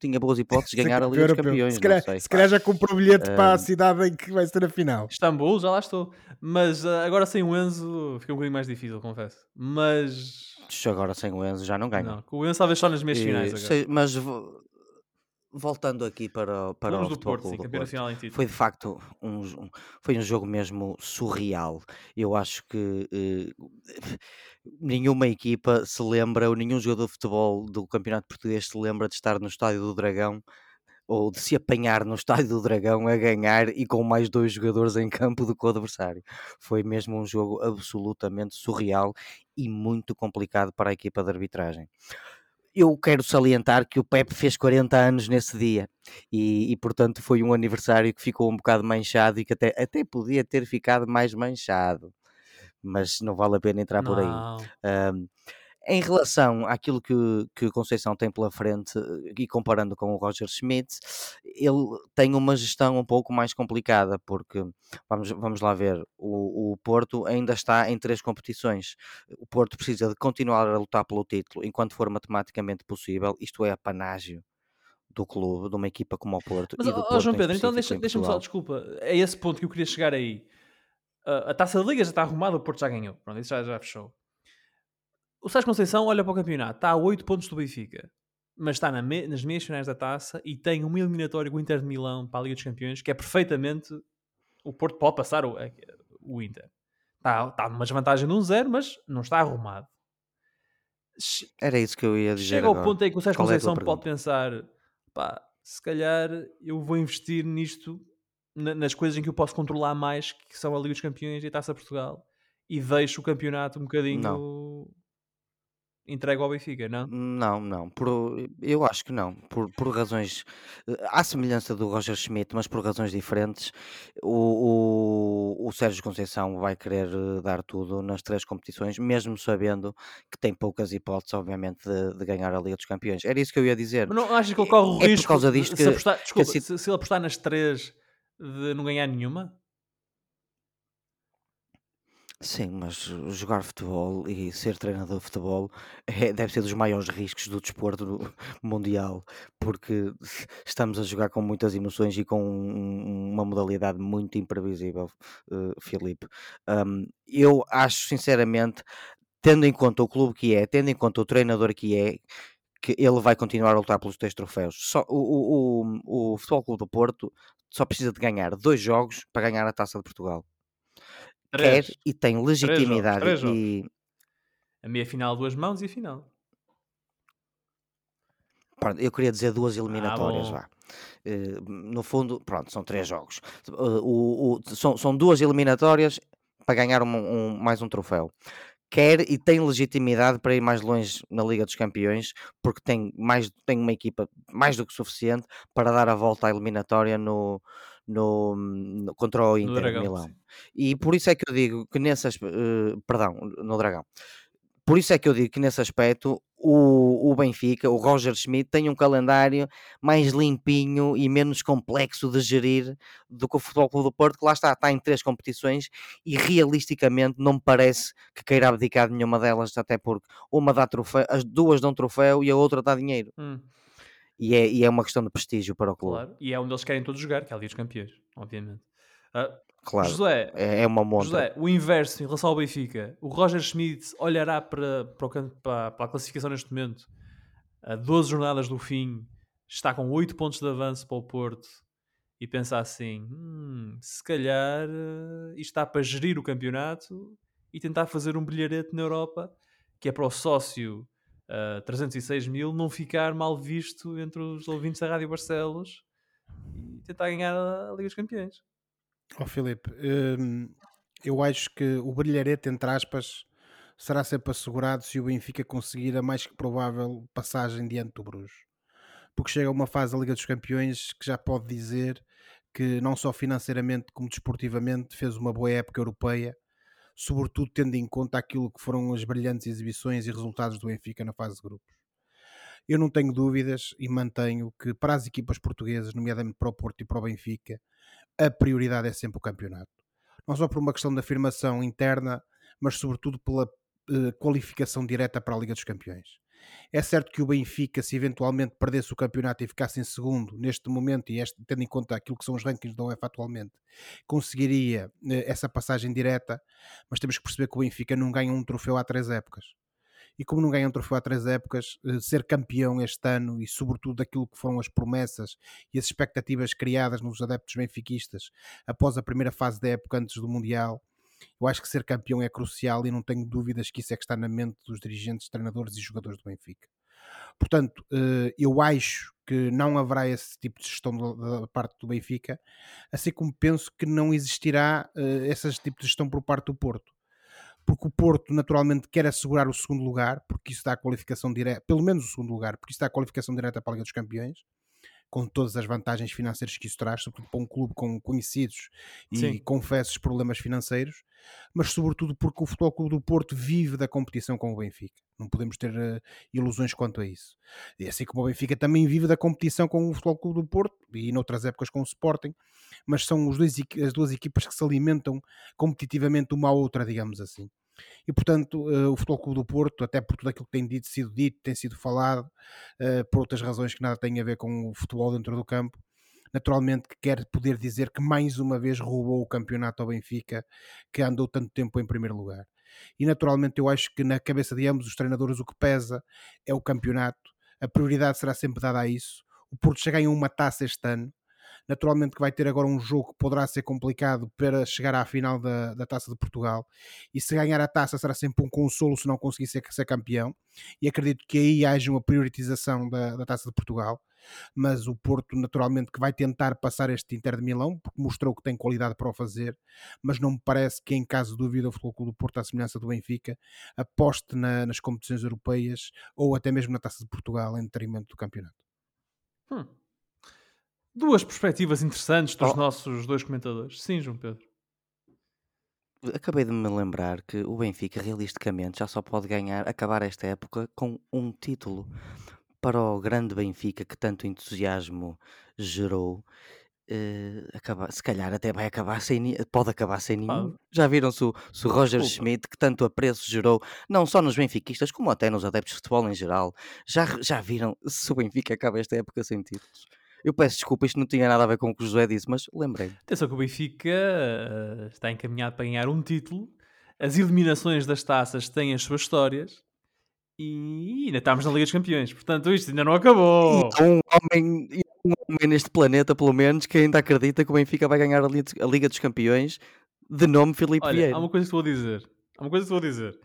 tinha boas hipóteses de ganhar a Liga dos Campeões. Se calhar, se calhar já comprou o bilhete uh, para a cidade em que vai ser a final. Istambul, já lá estou. Mas uh, agora sem o Enzo fica um bocadinho mais difícil, confesso. Mas. Agora sem o Enzo já não ganha. Não, com o Enzo talvez só nas meias finais agora. Sei, mas voltando aqui para, para o do Futebol Porto, sim, do Porto, nacional em título. foi de facto um, um- foi um jogo mesmo surreal. Eu acho que eh, nenhuma equipa se lembra, ou nenhum jogador de futebol do Campeonato Português se lembra de estar no Estádio do Dragão ou de se apanhar no Estádio do Dragão a ganhar e com mais dois jogadores em campo do que o adversário. Foi mesmo um jogo absolutamente surreal e muito complicado para a equipa de arbitragem. Eu quero salientar que o Pepe fez 40 anos nesse dia e, e, portanto foi um aniversário que ficou um bocado manchado e que até, até podia ter ficado mais manchado, mas não vale a pena entrar por aí. Não. Um, em relação àquilo que, que o Conceição tem pela frente eh, e comparando com o Roger Schmidt, ele tem uma gestão um pouco mais complicada, porque vamos, vamos lá ver, o, o Porto ainda está em três competições. O Porto precisa de continuar a lutar pelo título enquanto for matematicamente possível, isto é apanágio do clube, de uma equipa como o Porto. Mas, e do ó, Porto João Pedro, então específico deixa- deixa-me só, desculpa, é esse ponto que eu queria chegar aí. A taça da Liga já está arrumada, o Porto já ganhou. Pronto, isso já, já fechou. O Sérgio Conceição olha para o campeonato, está a 8 pontos do Benfica, mas está na me- nas meias finais da taça e tem uma eliminatória com o Inter de Milão para a Liga dos Campeões, que é perfeitamente. O Porto pode passar o, o Inter. Está, está numa desvantagem de um zero, mas não está arrumado. Era isso que eu ia dizer Chega ao agora. ponto em que o Sérgio Qual é Conceição pode pergunta? pensar: pá, se calhar eu vou investir nisto, na- nas coisas em que eu posso controlar mais, que são a Liga dos Campeões e a Taça Portugal, e deixo o campeonato um bocadinho entregue ao Benfica, não? Não, não. Por, eu acho que não. Por, por razões. eh, À semelhança do Roger Schmidt, mas por razões diferentes, o, o, o Sérgio Conceição vai querer eh, dar tudo nas três competições, mesmo sabendo que tem poucas hipóteses, obviamente, de, de ganhar a Liga dos Campeões. Era isso que eu ia dizer. Mas não achas que É- corre o é por risco causa de- disto se, que- apostar, desculpa, si- se, se ele apostar nas três de não ganhar nenhuma? Sim, mas jogar futebol e ser treinador de futebol é- deve ser dos maiores riscos do desporto mundial, porque estamos a jogar com muitas emoções e com um- uma modalidade muito imprevisível, eh, Filipe. Eu acho, sinceramente, tendo em conta o clube que é, tendo em conta o treinador que é, que ele vai continuar a lutar pelos três troféus. Só, o, o, o, o Futebol Clube do Porto só precisa de ganhar dois jogos para ganhar a Taça de Portugal quer Três. e tem jogos, legitimidade três e A meia final, duas mãos e a final. pronto, eu queria dizer duas eliminatórias Ah, vá. Eh, no fundo, pronto, são três jogos. Eh, o- o- são, são duas eliminatórias para ganhar um- um- mais um troféu. Quer e tem legitimidade para ir mais longe na Liga dos Campeões, porque tem, mais, tem uma equipa mais do que suficiente para dar a volta à eliminatória no, no, no- contra o Inter de Dragão. Milão. sim. E por isso é que eu digo que nesse aspe- eh, perdão, no Dragão. Por isso é que eu digo que nesse aspecto o, o Benfica, o Roger Schmidt, tem um calendário mais limpinho e menos complexo de gerir do que o Futebol Clube do Porto, que lá está, está em três competições e realisticamente não me parece que queira abdicar de nenhuma delas, até porque uma dá troféu, as duas dão troféu e a outra dá dinheiro. Hum, E é, e é uma questão de prestígio para o clube. claro. E é onde eles querem todos jogar, que é a Liga dos Campeões, obviamente. Ah, Claro, José, é, é uma montra. José, o inverso em relação ao Benfica. O Roger Schmidt olhará para, para, o para- para a classificação neste momento, a 12 jornadas do fim, está com 8 pontos de avanço para o Porto e pensa assim: "Hum, se calhar eh, isto está para gerir o campeonato e tentar fazer um brilharete na Europa, que é para o sócio ah, 306 mil não ficar mal visto entre os ouvintes da Rádio Barcelos e tentar ganhar a Liga dos Campeões. Ó Filipe, hum, eu acho que o brilharete, entre aspas, será sempre assegurado se o Benfica conseguir a mais que provável passagem diante do Bruges. Porque chega uma fase da Liga dos Campeões que já pode dizer que não só financeiramente como desportivamente fez uma boa época europeia, sobretudo tendo em conta aquilo que foram as brilhantes exibições e resultados do Benfica na fase de grupos. Eu não tenho dúvidas e mantenho que para as equipas portuguesas, nomeadamente para o Porto e para o Benfica, a prioridade é sempre o campeonato. Não só por uma questão de afirmação interna, mas sobretudo pela eh, qualificação direta para a Liga dos Campeões. É certo que o Benfica, se eventualmente perdesse o campeonato e ficasse em segundo, neste momento, e este, tendo em conta aquilo que são os rankings da UEFA atualmente, conseguiria eh, essa passagem direta, mas temos que perceber que o Benfica não ganha um troféu há três épocas. e como não ganha um troféu há três épocas, eh, ser campeão este ano e sobretudo daquilo que foram as promessas e as expectativas criadas nos adeptos benfiquistas após a primeira fase da época antes do Mundial, eu acho que ser campeão é crucial e não tenho dúvidas que isso é que está na mente dos dirigentes, treinadores e jogadores do Benfica. Portanto, eh, eu acho que não haverá esse tipo de gestão da parte do Benfica, assim como penso que não existirá eh, esse tipo de gestão por parte do Porto porque o Porto naturalmente quer assegurar o segundo lugar, porque isso dá a qualificação direta, pelo menos o segundo lugar, porque isso dá a qualificação direta para a Liga dos Campeões, com todas as vantagens financeiras que isso traz, sobretudo para um clube com conhecidos e Sim. confessos problemas financeiros, mas sobretudo porque o Futebol Clube do Porto vive da competição com o Benfica. Não podemos ter uh, ilusões quanto a isso. E assim como o Benfica também vive da competição com o Futebol Clube do Porto e noutras épocas com o Sporting, mas são dois, as duas equipas que se alimentam competitivamente uma à outra, digamos assim. E portanto, uh, o Futebol Clube do Porto, até por tudo aquilo que tem dito, sido dito, tem sido falado, uh, por outras razões que nada têm a ver com o futebol dentro do campo, naturalmente que quer poder dizer que mais uma vez roubou o campeonato ao Benfica, que andou tanto tempo em primeiro lugar. E naturalmente eu acho que na cabeça de ambos os treinadores o que pesa é o campeonato, a prioridade será sempre dada a isso. O Porto já ganhou uma taça este ano, Naturalmente que vai ter agora um jogo que poderá ser complicado para chegar à final da, da Taça de Portugal. E se ganhar a taça será sempre um consolo se não conseguir ser, ser campeão. E acredito que aí haja uma priorização da, da Taça de Portugal. Mas o Porto, naturalmente, que vai tentar passar este Inter de Milão, porque mostrou que tem qualidade para o fazer. Mas não me parece que, em caso de dúvida, o Futebol Clube do Porto, à semelhança do Benfica, aposte na, nas competições europeias ou até mesmo na Taça de Portugal em detrimento do campeonato. Hum duas perspectivas interessantes dos oh. nossos dois comentadores. Sim, João Pedro. Acabei de me lembrar que o Benfica, realisticamente, já só pode ganhar, acabar esta época com um título. Para o grande Benfica, que tanto entusiasmo gerou, uh, acaba, se calhar até vai acabar sem pode acabar sem nenhum. Já viram se o, se o Roger Desculpa. Schmidt, que tanto apreço gerou, não só nos benfiquistas, como até nos adeptos de futebol em geral, já, já viram se o Benfica acaba esta época sem títulos? Eu peço desculpa, isto não tinha nada a ver com o que o José disse, mas lembrei. Atenção que o Benfica uh, está encaminhado para ganhar um título, as eliminações das taças têm as suas histórias e ainda estamos na Liga dos Campeões, portanto isto ainda não acabou. E um homem, um homem neste planeta, pelo menos, que ainda acredita que o Benfica vai ganhar a Liga dos Campeões de nome Filipe Olha, Vieira. Há uma coisa que vou dizer. Há uma coisa que vou dizer.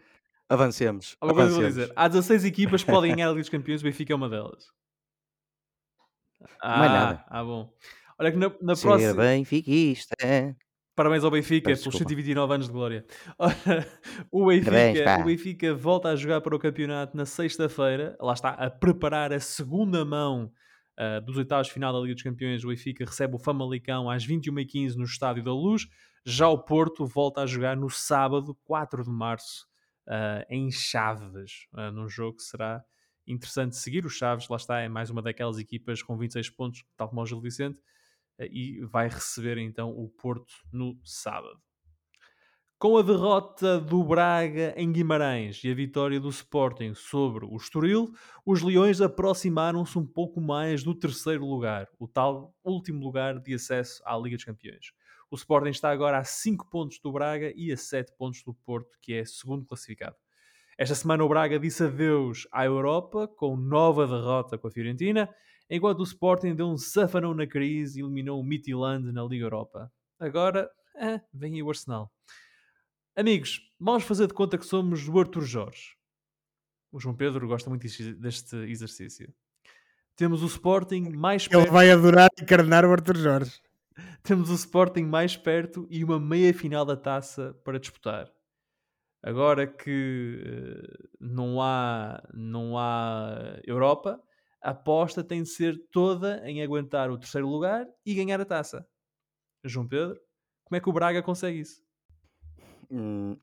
Avancemos. Há uma coisa que vou dizer. Há 16 equipas que podem ganhar a Liga dos Campeões, o Benfica é uma delas. Ah, Mais nada. Ah, bom. Olha que na, na Ser próxima. benfiquista. Parabéns ao Benfica pelos 129 anos de glória. o, Benfica, o Benfica volta a jogar para o campeonato na sexta-feira. Lá está, a preparar a segunda mão uh, dos oitavos de final da Liga dos Campeões. O Benfica recebe o Famalicão às 21h15 no Estádio da Luz. Já o Porto volta a jogar no sábado, 4 de março, uh, em Chaves, uh, num jogo que será interessante seguir. O Chaves, lá está, é mais uma daquelas equipas com 26 pontos, tal como o Gil Vicente, eh, e vai receber então o Porto no sábado. Com a derrota do Braga em Guimarães e a vitória do Sporting sobre o Estoril, os Leões aproximaram-se um pouco mais do terceiro lugar, o tal último lugar de acesso à Liga dos Campeões. O Sporting está agora a 5 pontos do Braga e a 7 pontos do Porto, que é segundo classificado. Esta semana o Braga disse adeus à Europa com nova derrota com a Fiorentina, enquanto o Sporting deu um safanão na crise e eliminou o Midtjylland na Liga Europa. Agora, eh, vem aí o Arsenal. Amigos, vamos fazer de conta que somos o Arthur Jorge. O João Pedro gosta muito deste exercício. Temos o Sporting mais perto. Ele vai adorar encarnar o Arthur Jorge. Temos o Sporting mais perto e uma meia final da taça para disputar. Agora que uh, não, há, não há Europa, a aposta tem de ser toda em aguentar o terceiro lugar e ganhar a taça. João Pedro, como é que o Braga consegue isso? Hum,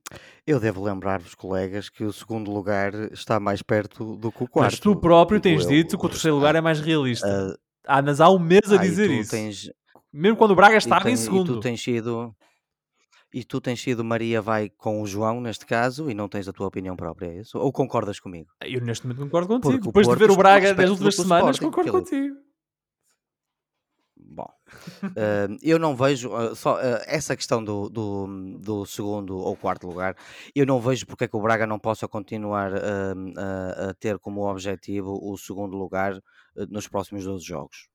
eu devo lembrar-vos, colegas, que o segundo lugar está mais perto do que o quarto. Mas tu próprio tens eu, dito que o terceiro lugar é mais realista. Uh, ah, mas há um mês a dizer isso. Tens... Mesmo quando o Braga estava em segundo. Tu tens sido e tu tens sido Maria vai com o João, neste caso, e não tens a tua opinião própria, é isso? Ou concordas comigo? Eu neste momento concordo contigo. Porque Depois de ver o Braga das últimas semanas, concordo pelo... contigo. Bom, uh, eu não vejo uh, só uh, essa questão do, do, do, segundo ou quarto lugar. Eu não vejo porque é que o Braga não possa continuar a ter como objetivo o segundo lugar nos próximos 12 jogos.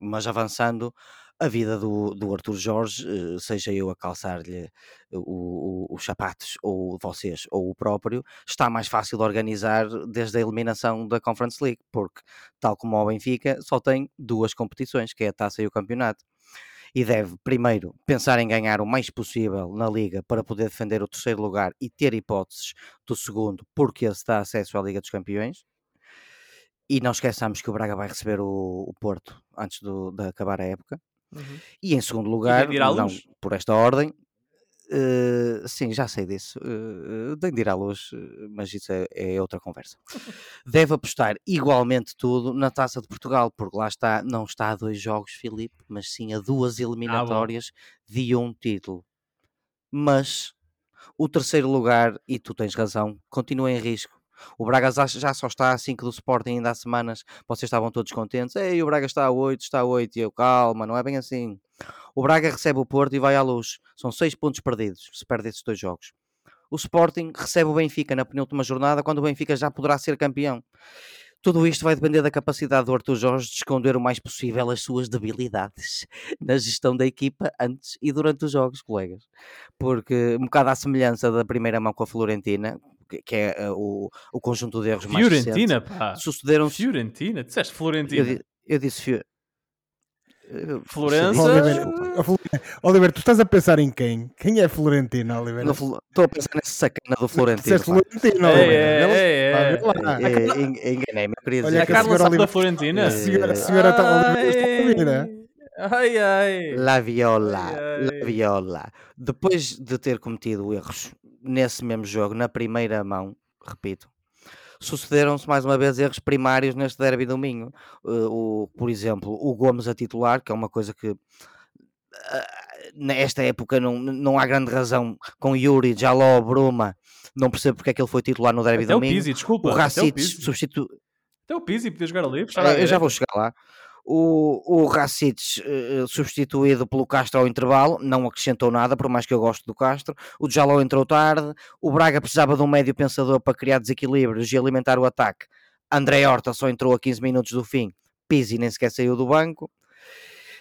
Mas avançando, a vida do, do Arthur Jorge, eh, seja eu a calçar-lhe os sapatos, ou vocês, ou o próprio, está mais fácil de organizar desde a eliminação da Conference League, porque, tal como o Benfica, só tem duas competições, que é a taça e o campeonato. E deve, primeiro, pensar em ganhar o mais possível na Liga para poder defender o terceiro lugar e ter hipóteses do segundo, porque esse dá acesso à Liga dos Campeões. E não esqueçamos que o Braga vai receber o, o Porto antes do, de acabar a época. Uhum. E em segundo lugar, não por esta ordem, uh, sim, já sei disso, uh, tem de ir à luz, mas isso é, é, outra conversa. Deve apostar igualmente tudo na Taça de Portugal, porque lá está, não está a dois jogos, Filipe, mas sim a duas ah, eliminatórias ah, de um título. Mas o terceiro lugar, e tu tens razão, continua em risco o Braga já só está a 5 do Sporting ainda há semanas. Vocês estavam todos contentes. Ei, o Braga está a 8, está a 8. E eu, calma, não é bem assim. O Braga recebe o Porto e vai à luz. São 6 pontos perdidos se perde esses dois jogos. O Sporting recebe o Benfica na penúltima jornada quando o Benfica já poderá ser campeão. Tudo isto vai depender da capacidade do Arthur Jorge de esconder o mais possível as suas debilidades na gestão da equipa antes e durante os jogos, colegas. Porque, um bocado à semelhança da primeira mão com a Florentina, que é uh, o, o conjunto de erros Fiorentina, mais pá. Sucederam Fiorentina, disseste Florentina. Eu, eu disse Fio... Florença. Oliver, Oliver, tu estás a pensar em quem? Quem é Florentina, Oliver? Estou a pensar nessa sacana do Florentino. Florentino, Oliver. É, é, é, Enganei-me, queria dizer. Olha, a Carla sabe da Florentina? A senhora está a ouvir, Ai, ai. La Viola, ai, ai. La Viola. Depois de ter cometido erros nesse mesmo jogo, na primeira mão, repito, sucederam-se mais uma vez erros primários neste derby do Minho. Uh, o, por exemplo, o Gomes a titular, que é uma coisa que uh, nesta época não, não há grande razão com Yuri, Jaló, Bruma, não percebo porque é que ele foi titular no derby Até do Minho. Pizzi, desculpa. O Racic substitui. Até o Pizzi podia jogar ali. Eu já vou chegar lá. O, o uh, substituído pelo Castro ao intervalo, não acrescentou nada, por mais que eu goste do Castro. O Jaló entrou tarde. O Braga precisava de um médio pensador para criar desequilíbrios e alimentar o ataque. André Horta só entrou a 15 minutos do fim. Pizzi nem sequer saiu do banco.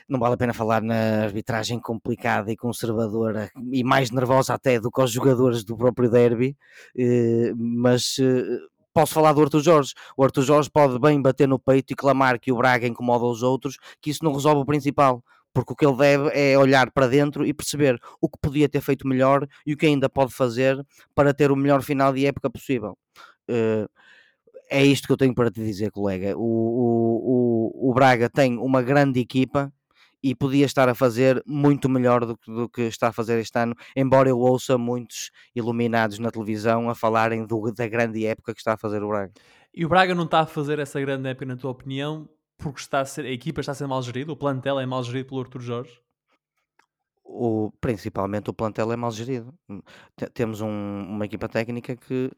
Não vale a pena falar na arbitragem complicada e conservadora e mais nervosa até do que os jogadores do próprio derby, eh, mas posso falar do Arthur Jorge. O Arthur Jorge pode bem bater no peito e clamar que o Braga incomoda os outros, que isso não resolve o principal. Porque o que ele deve é olhar para dentro e perceber o que podia ter feito melhor e o que ainda pode fazer para ter o melhor final de época possível. Uh, é isto que eu tenho para te dizer, colega. O, o, o, o Braga tem uma grande equipa e podia estar a fazer muito melhor do que, do que está a fazer este ano, embora eu ouça muitos iluminados na televisão a falarem do, da grande época que está a fazer o Braga. E o Braga não está a fazer essa grande época, na tua opinião, porque está a, ser, a equipa está a ser mal gerida? O plantel é mal gerido pelo Artur Jorge? O, principalmente o plantel é mal gerido. Temos um, uma equipa técnica que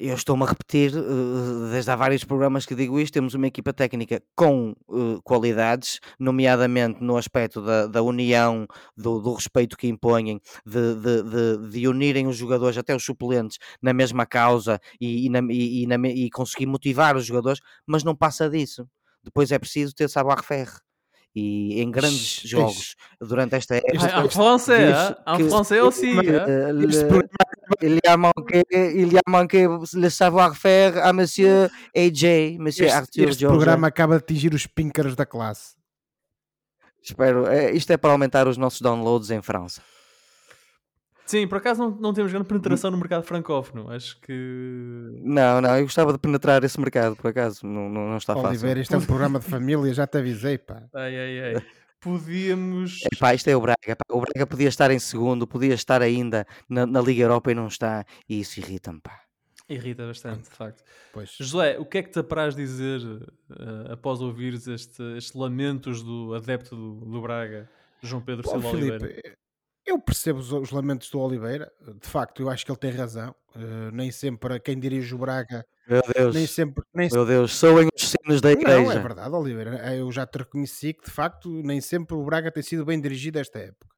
eu estou-me a repetir, uh, desde há vários programas que digo isto, temos uma equipa técnica com uh, qualidades, nomeadamente no aspecto da, da união, do, do, respeito que impõem, de, de, de, de, unirem os jogadores, até os suplentes, na mesma causa e, e, na, e, na, e conseguir motivar os jogadores, mas não passa disso. Depois é preciso ter savoir-faire e em grandes jogos durante esta época. En français, en français aussi. Il y a manqué, il y a manqué le savoir-faire a Monsieur AJ, Monsieur este, Arthur Este programa acaba de atingir os píncaros da classe. Espero, é, isto é para aumentar os nossos downloads em França. Sim, por acaso não, não temos grande penetração no mercado francófono. Acho que. Não, não, eu gostava de penetrar esse mercado, por acaso. Não, não, não está Oliveira, fácil. Oliveira, isto é um programa de família, já te avisei, pá. Ai, ai, ai. Podíamos. É pá, isto é o Braga. Pá. O Braga podia estar em segundo, podia estar ainda na, na Liga Europa e não está. E isso irrita-me, pá. Irrita bastante, de facto. Pois. José, o que é que te apraz dizer uh, após ouvires este, estes lamentos do adepto do, do Braga, João Pedro Silva Oliveira? Eu percebo os, os, lamentos do Oliveira, de facto, eu acho que ele tem razão. Uh, nem sempre quem dirige o Braga Meu Deus, nem sempre. Nem meu Deus, soem os sinos da Não, é igreja. verdade, Oliveira. Eu já te reconheci que de facto nem sempre o Braga tem sido bem dirigido esta época.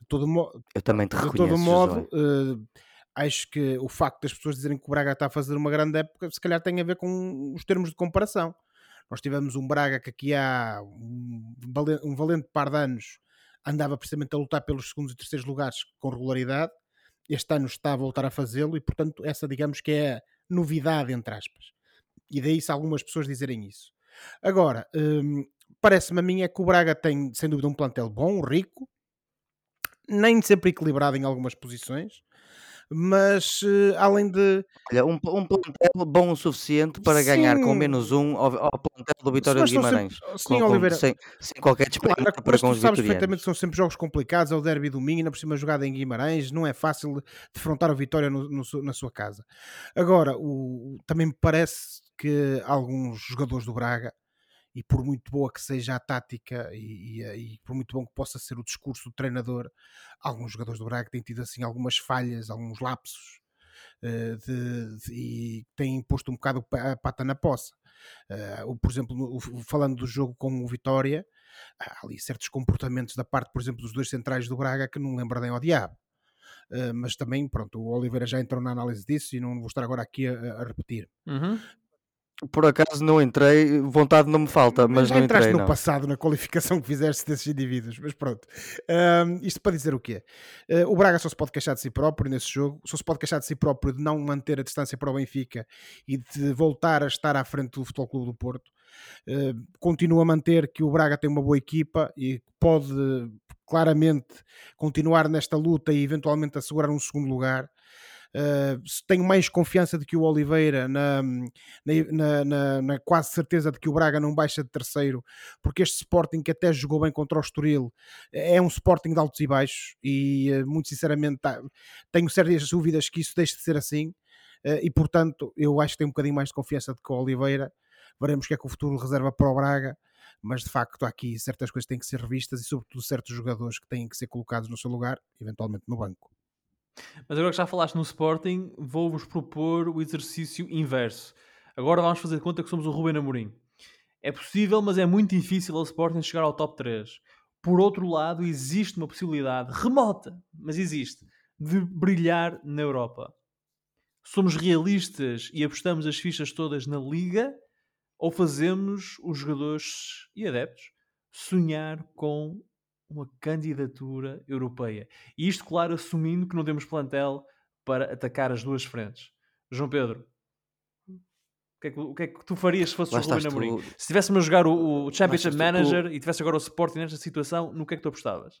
De todo, mo- Eu também te de reconheço, todo modo, eh, acho que o facto das pessoas dizerem que o Braga está a fazer uma grande época, se calhar tem a ver com os termos de comparação. Nós tivemos um Braga que aqui há um valente par de anos andava precisamente a lutar pelos segundos e terceiros lugares com regularidade. Este ano está a voltar a fazê-lo e, portanto, essa digamos que é a novidade, entre aspas. E daí se algumas pessoas dizerem isso. Agora, hum, parece-me a mim é que o Braga tem, sem dúvida, um plantel bom, rico, nem sempre equilibrado em algumas posições, mas eh, além de. Olha, um, um plantel bom o suficiente para ganhar com Sim. menos um ao, ao plantel do Vitória de Guimarães. sempre- Sim, Com- com- Oliveira. sem, sem qualquer Claro, desperdiço para com os sabes perfeitamente que são sempre jogos complicados, é o derby domingo, ainda por cima jogado em Guimarães, não é fácil defrontar o Vitória no- no na sua casa. Agora, o, também me parece que alguns jogadores do Braga, e por muito boa que seja a tática e, e- e por muito bom que possa ser o discurso do treinador, alguns jogadores do Braga têm tido assim algumas falhas, alguns lapsos eh, de- de- e têm posto um bocado a pata na poça. Eh, o- por exemplo, falando do jogo com o Vitória, há ali certos comportamentos da parte, por exemplo, dos dois centrais do Braga que não lembro nem ao diabo. Uh, mas também, pronto, o Oliveira já entrou na análise disso e não vou estar agora aqui a, a repetir. Uhum. Por acaso não entrei, vontade não me falta, mas já não entraste entrei. no Não. passado na qualificação que fizeste desses indivíduos, mas pronto. Um, isto para dizer o quê? Uh, o Braga só se pode queixar de si próprio nesse jogo, só se pode queixar de si próprio de não manter a distância para o Benfica e de voltar a estar à frente do Futebol Clube do Porto. Uh, continuo a manter que o Braga tem uma boa equipa e pode claramente continuar nesta luta e eventualmente assegurar um segundo lugar. Uh, tenho mais confiança de que o Oliveira na, na, na, na, quase certeza de que o Braga não baixa de terceiro, porque este Sporting que até jogou bem contra o Estoril é um Sporting de altos e baixos e uh, muito sinceramente tá, tenho sérias dúvidas que isso deixe de ser assim uh, e portanto eu acho que tenho um bocadinho mais de confiança de que o Oliveira veremos o que é que o futuro reserva para o Braga mas de facto aqui certas coisas têm que ser revistas e sobretudo certos jogadores que têm que ser colocados no seu lugar, eventualmente no banco. Mas agora que já falaste no Sporting, vou-vos propor o exercício inverso. Agora vamos fazer conta que somos o Ruben Amorim. É possível, mas é muito difícil ao Sporting chegar ao top 3. Por outro lado, existe uma possibilidade remota, mas existe, de brilhar na Europa. Somos realistas e apostamos as fichas todas na Liga ou fazemos os jogadores e adeptos sonhar com uma candidatura europeia. E isto, claro, assumindo que não temos plantel para atacar as duas frentes. João Pedro, o que é que, o que, é que tu farias se fosses o Ruben Amorim? tu- Se estivéssemos a jogar o, o Championship estás tu- Manager e tivesse agora o Sporting nesta situação, no que é que tu apostavas?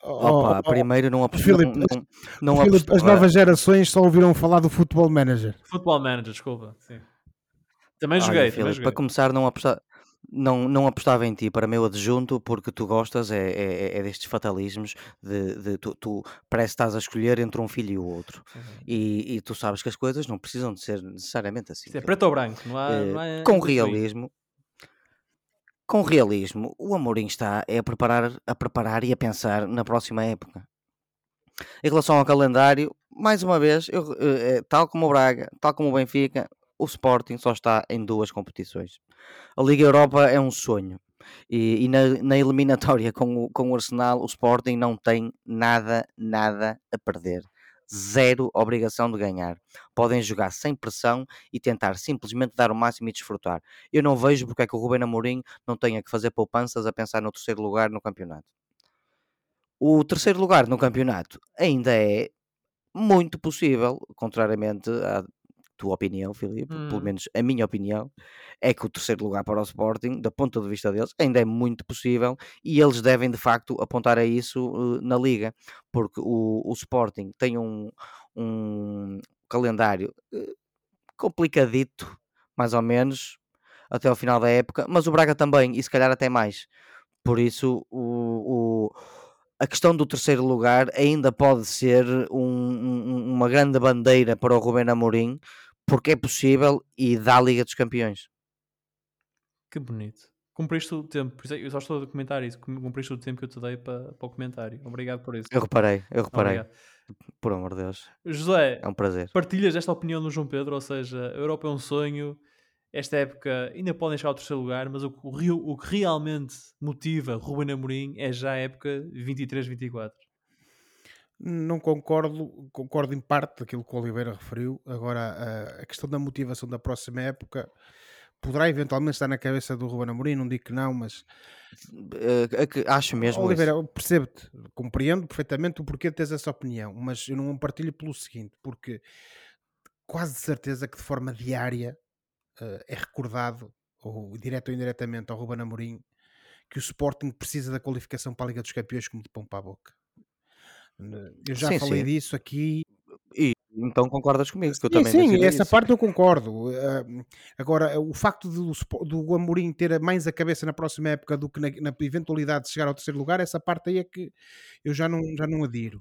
Opa, Oh, oh, primeiro não, apost... Filipe, não, não, não Filipe, apostava- as novas gerações só ouviram falar do Football Manager. Football Manager, desculpa. Sim. Também Olha, joguei, também Filipe, joguei. para começar, não, aposta... não, não apostava em ti para meu adjunto porque tu gostas é, é, é destes fatalismos de, de tu, tu parece que estás a escolher entre um filho e o outro. Uhum. E, e tu sabes que as coisas não precisam de ser necessariamente assim. Isto é preto ou branco, não há. Eh, não há com realismo. Com realismo, o Amorim está é a preparar, a preparar e a pensar na próxima época. Em relação ao calendário, mais uma vez, eu, eh, eh, tal como o Braga, tal como o Benfica, o Sporting só está em duas competições. A Liga Europa é um sonho. E, e na, na eliminatória com o, com o Arsenal, o Sporting não tem nada, nada a perder. Zero obrigação de ganhar. Podem jogar sem pressão e tentar simplesmente dar o máximo e desfrutar. Eu não vejo porque é que o Ruben Amorim não tenha que fazer poupanças a pensar no terceiro lugar no campeonato. O terceiro lugar no campeonato ainda é muito possível, contrariamente à tua opinião, Filipe, pelo Hum. menos a minha opinião, é que o terceiro lugar para o Sporting, do ponto de vista deles, ainda é muito possível e eles devem de facto apontar a isso eh, na Liga, porque o, o Sporting tem um, um calendário eh, complicadito, mais ou menos, até ao final da época, mas o Braga também, e se calhar até mais. Por isso, o, o- a questão do terceiro lugar ainda pode ser um- um- uma grande bandeira para o Rubén Amorim, porque é possível e dá a Liga dos Campeões. Que bonito. Cumpriste o tempo, é- eu só estou a comentar isso. cum- Cumpriste o tempo que eu te dei para, para o comentário. Obrigado por isso. Eu reparei, eu reparei. Obrigado. Por amor de Deus. José, É um prazer. partilhas esta opinião do João Pedro? Ou seja, a Europa é um sonho, esta época ainda podem chegar ao terceiro lugar, mas o, que- o que realmente motiva Ruben Amorim é já a época 23-24. Não concordo, concordo em parte daquilo que o Oliveira referiu. Agora, a, a questão da motivação da próxima época poderá eventualmente estar na cabeça do Ruben Amorim, não digo que não, mas Eh, acho mesmo Oliveira, percebo-te, compreendo perfeitamente o porquê de teres essa opinião, mas eu não partilho pelo seguinte, porque quase de certeza que de forma diária eh, é recordado, ou direto ou indiretamente, ao Ruben Amorim, que o Sporting precisa da qualificação para a Liga dos Campeões como de pão para a boca. Eu já Sim, falei sim. disso aqui E então concordas comigo, que eu Sim, também sim, essa isso. parte eu concordo. Eh, agora, o facto do, do Amorim ter mais a cabeça na próxima época do que na, na eventualidade de chegar ao terceiro lugar, essa parte aí é que eu já não, já não adiro.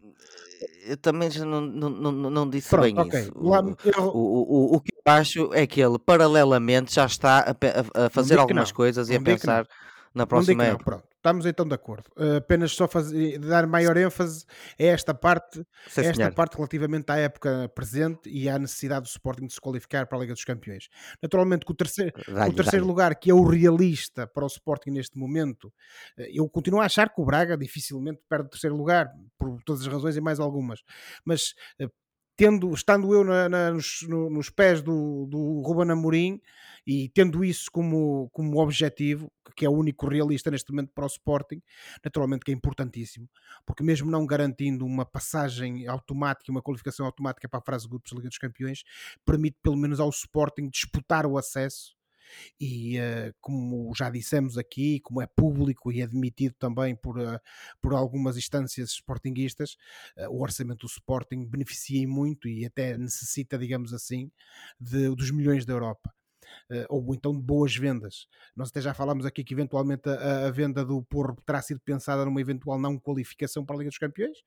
Eu também já não, não, não, não disse Pronto, bem ok. isso. Lá- O, eu o, o, o que eu acho é que ele, paralelamente, já está a, a- fazer algumas coisas e a pensar na próxima época. pronto. Estamos então de acordo. Eh, apenas só fazer, dar maior ênfase a esta parte, Sim, esta parte relativamente à época presente e à necessidade do Sporting de se qualificar para a Liga dos Campeões. Naturalmente que o terceiro, Dá-lhe, o terceiro lugar, que é o realista para o Sporting neste momento, eh, eu continuo a achar que o Braga dificilmente perde o terceiro lugar, por todas as razões e mais algumas. Mas eh, tendo, estando eu na- na- nos, no- nos pés do, do Ruben Amorim e tendo isso como, como objetivo, que é o único realista neste momento para o Sporting, naturalmente que é importantíssimo, porque mesmo não garantindo uma passagem automática, uma qualificação automática para a fase de grupos da Liga dos Campeões, permite pelo menos ao Sporting disputar o acesso e eh, como já dissemos aqui, como é público e admitido também por, eh, por algumas instâncias sportinguistas, eh, o orçamento do Sporting beneficia muito e até necessita, digamos assim, de- dos milhões da Europa. eh, ou então de boas vendas. Nós até já falámos aqui que eventualmente a, a venda do Porro terá sido pensada numa eventual não qualificação para a Liga dos Campeões.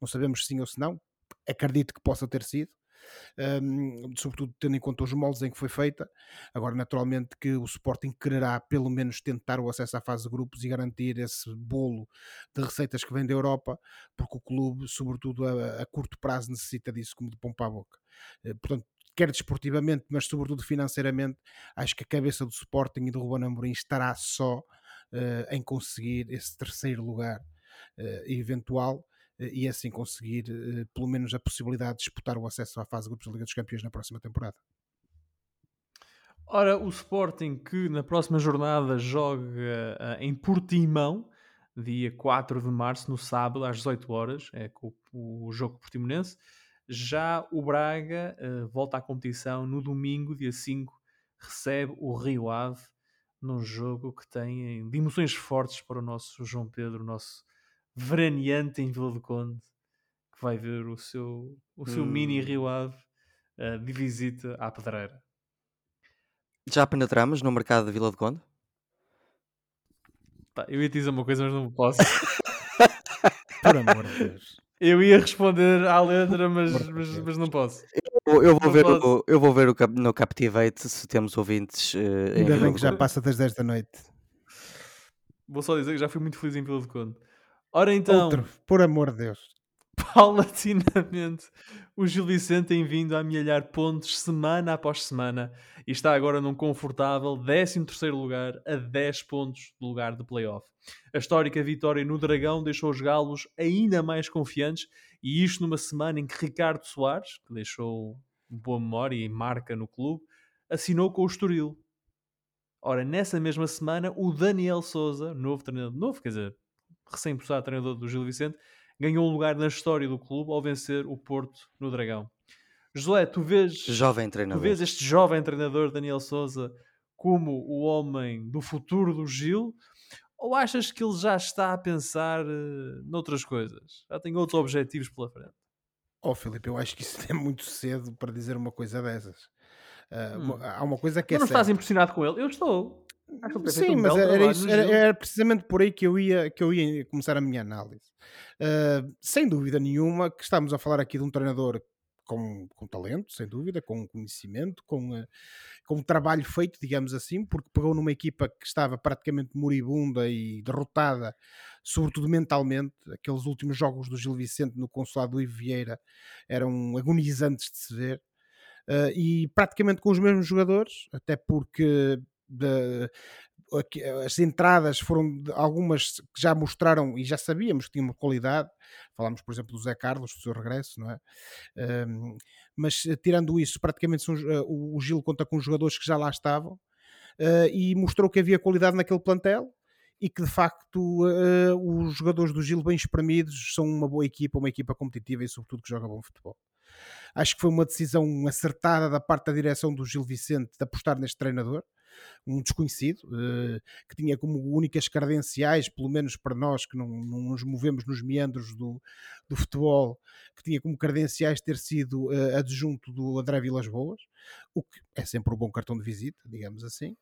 Não sabemos se sim ou se não. Acredito que possa ter sido. Um, sobretudo tendo em conta os moldes em que foi feita. Agora, naturalmente, que o Sporting quererá pelo menos tentar o acesso à fase de grupos e garantir esse bolo de receitas que vem da Europa, porque o clube, sobretudo a, a curto prazo, necessita disso como de pão para a boca. Eh, Portanto, quer desportivamente, mas sobretudo financeiramente, acho que a cabeça do Sporting e do Ruben Amorim estará só eh, em conseguir esse terceiro lugar eh, eventual e assim conseguir eh, pelo menos a possibilidade de disputar o acesso à fase de grupos da Liga dos Campeões na próxima temporada. Ora, o Sporting que na próxima jornada joga ah, em Portimão, dia 4 de março, no sábado, às 18 horas, é com o, jogo portimonense. Já o Braga ah, volta à competição no domingo, dia 5, recebe o Rio Ave, num jogo que tem de emoções fortes para o nosso João Pedro, nosso veraneante em Vila do Conde, que vai ver o seu, o seu mini Hum. Rio Ave ah, de visita à pedreira. Já penetramos no mercado de Vila de Conde? Pá, eu ia te dizer uma coisa, mas não posso. Por amor de Deus. Eu ia responder à letra, mas, mas, mas não posso. Eu eu vou Não ver, posso. o, eu vou ver o cap- no Captivate se temos ouvintes em Ainda bem que já passa das 10 da noite. Vou só dizer que já fui muito feliz em Vila de Conde. Ora então, Outro, por amor de Deus. paulatinamente, o Gil Vicente tem vindo a amealhar pontos semana após semana e está agora num confortável 13º lugar a 10 pontos do lugar de playoff. A histórica vitória no Dragão deixou os galos ainda mais confiantes e isto numa semana em que Ricardo Soares, que deixou boa memória e marca no clube, assinou com o Estoril. Ora, nessa mesma semana, o Daniel Souza, novo treinador, novo, quer dizer, recém-postado treinador do Gil Vicente, ganhou um lugar na história do clube ao vencer o Porto no Dragão. Josué, tu vês, Jovem tu treinador. vês este jovem treinador Daniel Souza como o homem do futuro do Gil ou achas que ele já está a pensar eh, noutras coisas? Já tem outros objetivos pela frente? Oh, Filipe, eu acho que isso é muito cedo para dizer uma coisa dessas. Ah, Hum. Há uma coisa que Mas é não estás certa. impressionado com ele? Eu estou. Acho que Sim, um mas era, isso- era- era precisamente por aí que eu ia, que eu ia começar a minha análise. Uh, sem dúvida nenhuma que estamos a falar aqui de um treinador com, com talento, sem dúvida, com conhecimento, com, uh, com trabalho feito, digamos assim, porque pegou numa equipa que estava praticamente moribunda e derrotada, sobretudo mentalmente. Aqueles últimos jogos do Gil Vicente no consulado do Ivo Vieira eram agonizantes de se ver. Uh, e praticamente com os mesmos jogadores, até porque de, as entradas foram algumas que já mostraram e já sabíamos que tinham qualidade. Falámos, por exemplo, do Zé Carlos, do seu regresso, não é? Um, mas eh, tirando isso, praticamente são, uh, o Gil conta com jogadores que já lá estavam uh, e mostrou que havia qualidade naquele plantel e que de facto uh, os jogadores do Gil bem espremidos são uma boa equipa, uma equipa competitiva e sobretudo que joga bom futebol. Acho que foi uma decisão acertada da parte da direção do Gil Vicente de apostar neste treinador um desconhecido, uh, que tinha como únicas credenciais, pelo menos para nós que não, não nos movemos nos meandros do, do futebol, que tinha como credenciais ter sido uh, adjunto do André Vilas Boas, o que é sempre um bom cartão de visita, digamos assim.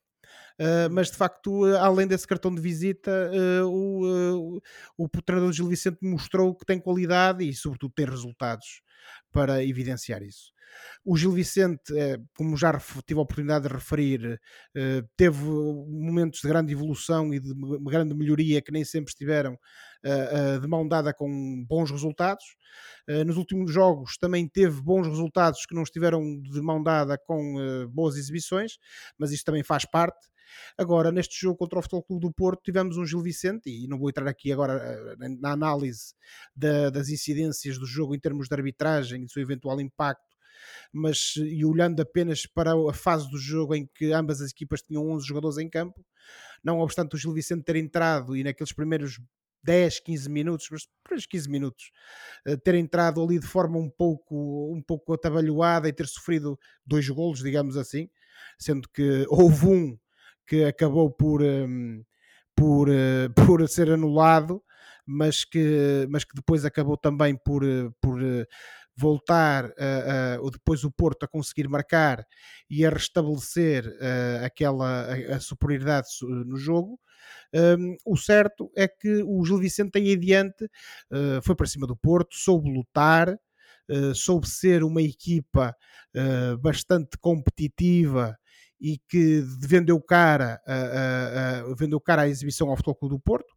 Uh, mas de facto, além desse cartão de visita, uh, o, uh, o treinador Gil Vicente mostrou que tem qualidade e, sobretudo, tem resultados para evidenciar isso. O Gil Vicente, eh, como já tive a oportunidade de referir, eh, teve momentos de grande evolução e de grande melhoria que nem sempre estiveram eh, de mão dada com bons resultados. Nos últimos jogos também teve bons resultados que não estiveram de mão dada com boas exibições, mas isso também faz parte. Agora, neste jogo contra o Futebol Clube do Porto, tivemos um Gil Vicente, e não vou entrar aqui agora na análise da, das incidências do jogo em termos de arbitragem e do seu eventual impacto mas e olhando apenas para a fase do jogo em que ambas as equipas tinham 11 jogadores em campo, não obstante o Gil Vicente ter entrado e naqueles primeiros 10, 15 minutos, mas por 15 minutos, eh, ter entrado ali de forma um pouco, um pouco atabalhoada e ter sofrido dois golos, digamos assim, sendo que houve um que acabou por, um, por, uh, por ser anulado, mas que, mas que depois acabou também por, eh, por voltar uh, uh, depois o Porto a conseguir marcar e a restabelecer uh, aquela a, a, superioridade no jogo. Um, o certo é que o Gil Vicente aí adiante uh, foi para cima do Porto, soube lutar, uh, soube ser uma equipa uh, bastante competitiva e que vendeu cara, vendeu cara à exibição ao Futebol do Porto,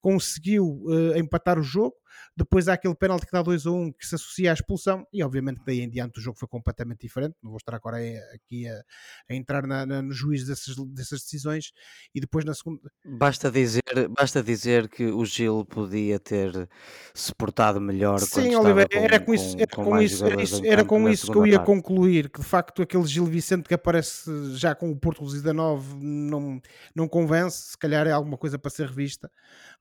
conseguiu empatar o jogo, depois há aquele pênalti que dá 2 a 1 um, que se associa à expulsão, e obviamente daí em diante o jogo foi completamente diferente. Não vou estar agora aqui a, a entrar na, na, no juízo dessas, dessas decisões. E depois na segunda. Basta dizer, basta dizer que o Gil podia ter se portado melhor. Sim, Oliveira, era com isso, era com, com isso, era, isso, era com isso que eu ia parte. concluir. Que de facto aquele Gil Vicente que aparece já com o Porto Luís 9 não, não convence. Se calhar é alguma coisa para ser revista,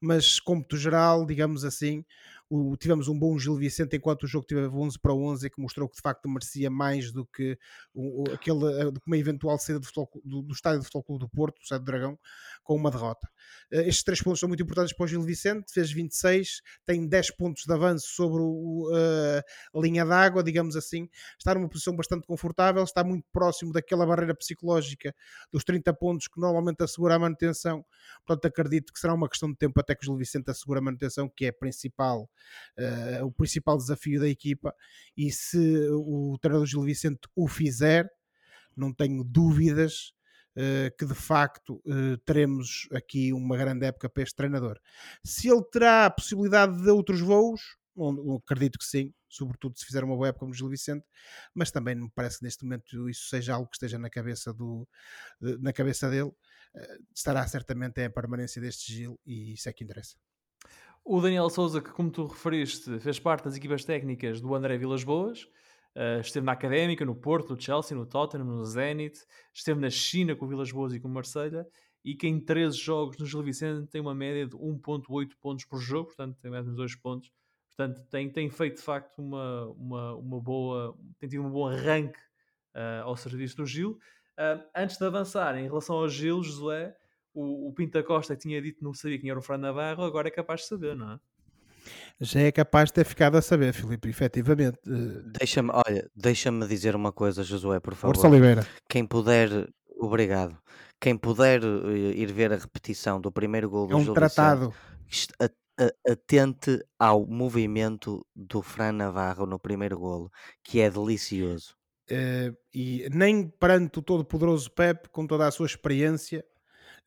mas como geral, digamos assim o, tivemos um bom Gil Vicente enquanto o jogo teve 11 para 11 que mostrou que de facto merecia mais do que o, aquele, eh, uma eventual saída do, do, do estádio do Futebol Clube do Porto, do Sá do Dragão, com uma derrota. Eh, estes três pontos são muito importantes para o Gil Vicente, fez 26, tem 10 pontos de avanço sobre uh, a linha d'água, digamos assim, está numa posição bastante confortável, está muito próximo daquela barreira psicológica dos 30 pontos que normalmente assegura a manutenção, portanto acredito que será uma questão de tempo até que o Gil Vicente assegure a manutenção, que é principal uh, o principal desafio da equipa. E se o treinador Gil Vicente o fizer, não tenho dúvidas que de facto uh, teremos aqui uma grande época para este treinador. Se ele terá a possibilidade de outros voos, acredito que sim, sobretudo se fizer uma boa época como Gil Vicente, mas também me parece que neste momento isso seja algo que esteja na cabeça, do, na cabeça dele. estará certamente a permanência deste Gil e isso é que interessa. O Daniel Souza, que como tu referiste, fez parte das equipas técnicas do André Vilas Boas, uh, esteve na Académica, no Porto, no Chelsea, no Tottenham, no Zenit, esteve na China com o Vilas Boas e com o Marselha, e que em 13 jogos no Gil Vicente tem uma média de 1.8 pontos por jogo, portanto tem mais uns 2 pontos. Portanto, tem, tem feito de facto uma, uma, uma boa, tem tido um bom arranque uh, ao serviço do Gil. Uh, antes de avançar, em relação ao Gil, Josué, o, o Pinta Costa tinha dito que não sabia quem era o Fran Navarro, agora é capaz de saber, não é? Já é capaz de ter ficado a saber, Filipe, efetivamente. Eh, deixa-me, olha, deixa-me dizer uma coisa, Josué, por favor. Força Oliveira. Quem puder, obrigado. Quem puder eh, ir ver a repetição do primeiro gol do é um Gil tratado. Vicente, atente ao movimento do Fran Navarro no primeiro golo, que é delicioso. Uh, e nem perante o todo-poderoso Pep, com toda a sua experiência,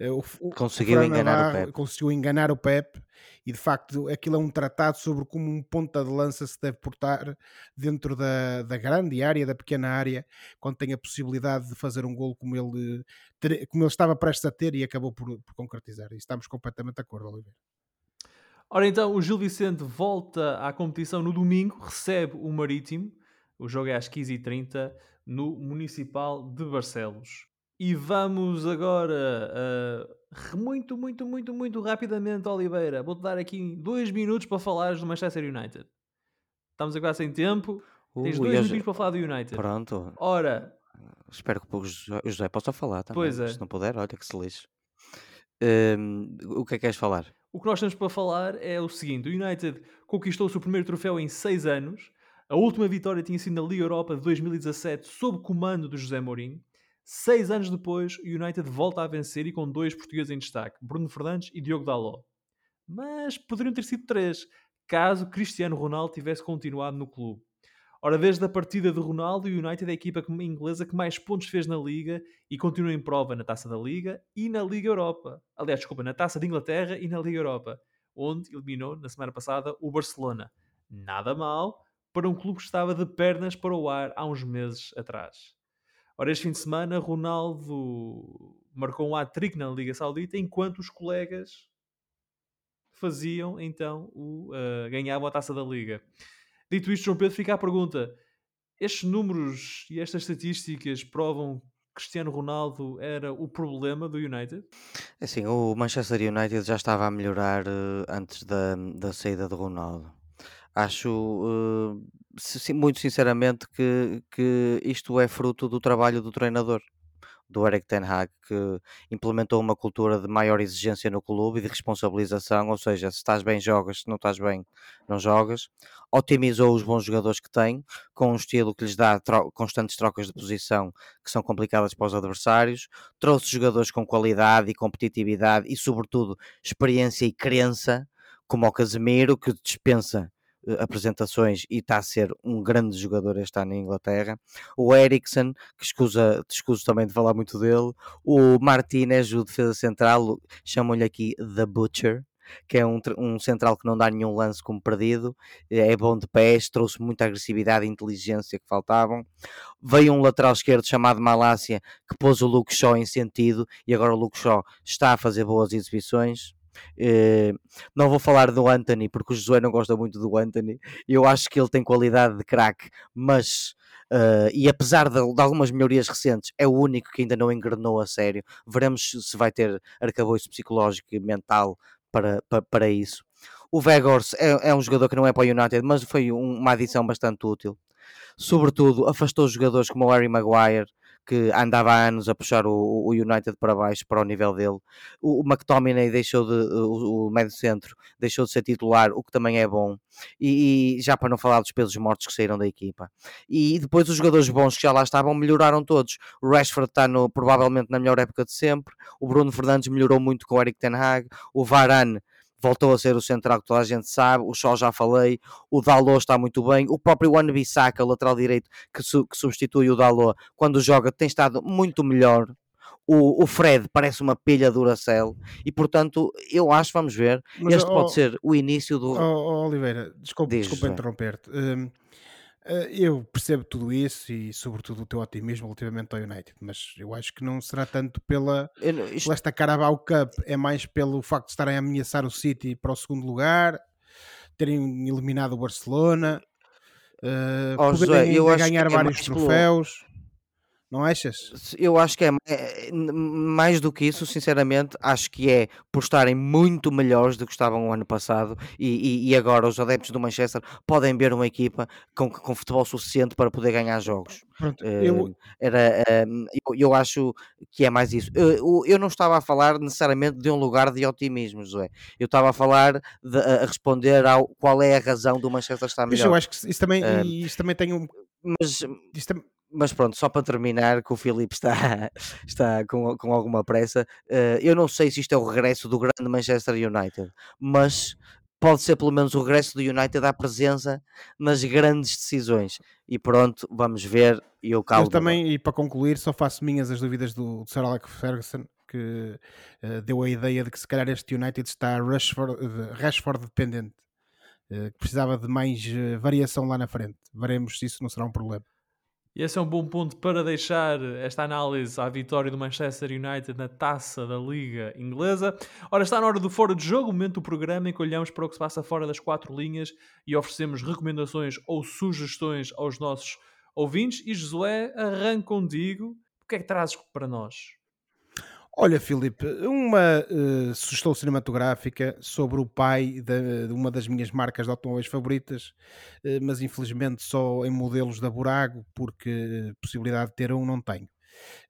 o, o, conseguiu o enganar Navarro o Pep. Conseguiu enganar o Pep e de facto aquilo é um tratado sobre como um ponta de lança se deve portar dentro da, da grande área, da pequena área, quando tem a possibilidade de fazer um golo como ele, como ele estava prestes a ter e acabou por, por concretizar. E estamos completamente de acordo, Oliveira. Ora então, o Gil Vicente volta à competição no domingo, recebe o Marítimo, o jogo é às 15h30 no Municipal de Barcelos. E vamos agora uh, muito, muito, muito, muito rapidamente, Oliveira. Vou-te dar aqui dois minutos para falares do Manchester United. Estamos agora sem tempo. Tens dois minutos já... para falar do United. Pronto. Ora. Espero que o José possa falar também. Pois é. Se não puder, olha que se lixe. Um, o que é que queres falar? O que nós temos para falar é o seguinte: o United conquistou o seu primeiro troféu em 6 anos. A última vitória tinha sido na Liga Europa de 2017, sob comando de José Mourinho. Seis anos depois, o United volta a vencer e com dois portugueses em destaque, Bruno Fernandes e Diogo Dalot. Mas poderiam ter sido três, caso Cristiano Ronaldo tivesse continuado no clube. Ora, desde a partida de Ronaldo, o United é a equipa inglesa que mais pontos fez na Liga e continua em prova na Taça da Liga e na Liga Europa. Aliás, desculpa, na Taça de Inglaterra e na Liga Europa, onde eliminou na semana passada o Barcelona. Nada mal para um clube que estava de pernas para o ar há uns meses atrás. Ora, este fim de semana, Ronaldo marcou um hat-trick na Liga Saudita, enquanto os colegas faziam então o uh, ganhavam a taça da Liga. Dito isto, João Pedro, fica a pergunta: estes números e estas estatísticas provam Cristiano Ronaldo era o problema do United? É assim, o Manchester United já estava a melhorar uh, antes da, da saída de Ronaldo. Acho, uh, muito sinceramente, que, que isto é fruto do trabalho do treinador do Eric Ten Hag, que implementou uma cultura de maior exigência no clube e de responsabilização, ou seja, se estás bem jogas, se não estás bem não jogas. Otimizou os bons jogadores que tem, com um estilo que lhes dá tro constantes trocas de posição que são complicadas para os adversários. Trouxe jogadores com qualidade e competitividade e, sobretudo, experiência e crença, como o Casemiro, que dispensa apresentações e está a ser um grande jogador este ano em Inglaterra. O Eriksen, que escusa, escuso também de falar muito dele. O Martinez, o defesa central, chamam-lhe aqui The Butcher, que é um, um central que não dá nenhum lance como perdido, é bom de pés, trouxe muita agressividade e inteligência que faltavam. Veio um lateral esquerdo chamado Malásia que pôs o Luke Shaw em sentido e agora o Luke Shaw está a fazer boas exibições. Uh, não vou falar do Anthony porque o Josué não gosta muito do Anthony. Eu acho que ele tem qualidade de craque, mas uh, e apesar de, de, algumas melhorias recentes, é o único que ainda não engrenou a sério. Veremos se vai ter arcabouço psicológico e mental para, para, para isso. O Vegors é, é, um jogador que não é para o United, mas foi um, uma adição bastante útil. Sobretudo, afastou jogadores como o Harry Maguire, que andava há anos a puxar o, o United para baixo, para o nível dele. O, o McTominay deixou de, o, o médio centro deixou de ser titular, o que também é bom. E, e, já para não falar dos pesos mortos que saíram da equipa. E depois os jogadores bons que já lá estavam melhoraram todos. O Rashford está no, provavelmente na melhor época de sempre. O Bruno Fernandes melhorou muito com o Eric Ten Hag. O Varane voltou a ser o central que toda a gente sabe, o Shaw já falei, o Dalot está muito bem, o próprio Wan Bissaka, lateral direito, que, su que substitui o Dalot, quando joga tem estado muito melhor, o, o, Fred parece uma pilha Duracell e portanto eu acho, vamos ver, Mas, este oh, pode ser o início do. Oh, oh Oliveira, desculpa, desculpa interromper-te. Um, eh, eu percebo tudo isso e, sobretudo, o teu otimismo relativamente ao United, mas eu acho que não será tanto pela, eu, isto... pela esta Carabao Cup, é mais pelo facto de estarem a ameaçar o City para o segundo lugar, terem eliminado o Barcelona, uh, oh, poderem José, ganhar é vários troféus. Não achas? Eu acho que é, é, mais do que isso, sinceramente, acho que é por estarem muito melhores do que estavam o ano passado e, e, e agora os adeptos do Manchester podem ver uma equipa com, com futebol suficiente para poder ganhar jogos. Pronto, uh, eu... Era, uh, eu, eu, acho que é mais isso. Eu, eu não estava a falar necessariamente de um lugar de otimismo, José. Eu estava a falar de, a responder ao qual é a razão do Manchester estar melhor. Mas eu acho que isso também, uh, isso também tem um. Mas, isso também mas pronto, só para terminar, que o Filipe está, está com, com alguma pressa. Uh, eu não sei se isto é o regresso do grande Manchester United, mas pode ser pelo menos o regresso do United à presença nas grandes decisões. E pronto, vamos ver. E eu calo. também, e para concluir, só faço minhas as dúvidas do, do Sir Alex Ferguson, que uh, deu a ideia de que se calhar este United está Rashford, uh, Rashford dependente, uh, que precisava de mais variação lá na frente. Veremos se isso não será um problema. E esse é um bom ponto para deixar esta análise à vitória do Manchester United na taça da Liga Inglesa. Ora, está na hora do fora de jogo, momento do programa em que olhamos para o que se passa fora das quatro linhas e oferecemos recomendações ou sugestões aos nossos ouvintes. E Josué, arranca contigo. O que é que trazes para nós? Olha, Filipe, uma uh, sugestão cinematográfica sobre o pai de, de, uma das minhas marcas de automóveis favoritas, uh, mas infelizmente só em modelos da Burago, porque possibilidade de ter um não tenho.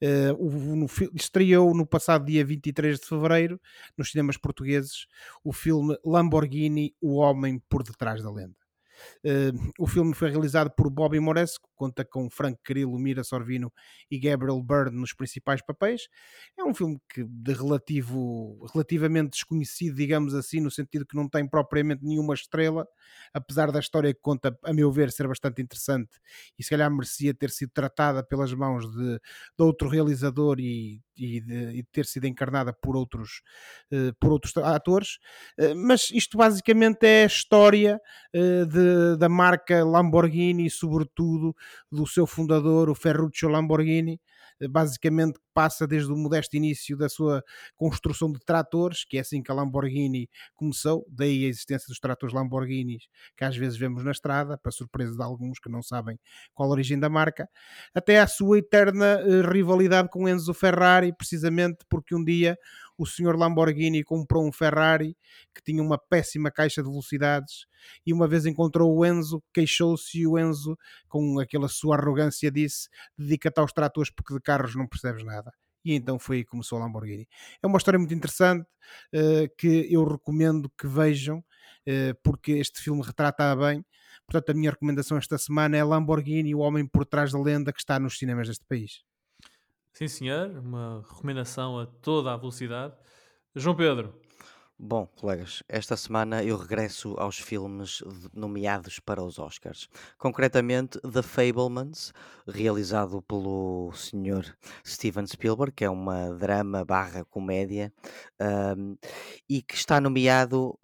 Uh, o, no, estreou no passado dia 23 de fevereiro, nos cinemas portugueses, o filme Lamborghini, O Homem por Detrás da Lenda. Uh, o filme foi realizado por Bobby Moresco, conta com Frank Carillo, Mira Sorvino e Gabriel Byrne nos principais papéis. É um filme que de relativo, relativamente desconhecido, digamos assim, no sentido que não tem propriamente nenhuma estrela, apesar da história que conta, a meu ver, ser bastante interessante e se calhar merecia ter sido tratada pelas mãos de, de outro realizador e, e, de, e, ter sido encarnada por outros, uh, por outros atores. Uh, mas isto basicamente é a história uh, de, da marca Lamborghini sobretudo, do seu fundador, o Ferruccio Lamborghini, basicamente passa desde o modesto início da sua construção de tratores, que é assim que a Lamborghini começou, daí a existência dos tratores Lamborghini que às vezes vemos na estrada, para surpresa de alguns que não sabem qual a origem da marca, até à sua eterna eh, rivalidade com Enzo Ferrari, precisamente porque um dia o senhor Lamborghini comprou um Ferrari que tinha uma péssima caixa de velocidades e uma vez encontrou o Enzo, queixou-se e o Enzo, com aquela sua arrogância, disse: Dedica-te aos tratores porque de carros não percebes nada. E então foi aí que começou a Lamborghini. É uma história muito interessante uh, que eu recomendo que vejam, uh, porque este filme retrata bem. Portanto, a minha recomendação esta semana é Lamborghini, o homem por trás da lenda que está nos cinemas deste país. Sim, senhor. Uma recomendação a toda a velocidade. João Pedro. Bom, colegas, esta semana eu regresso aos filmes nomeados para os Oscars. Concretamente, The Fablemans, realizado pelo Sr. Steven Spielberg, que é uma drama barra comédia, um, e que está nomeado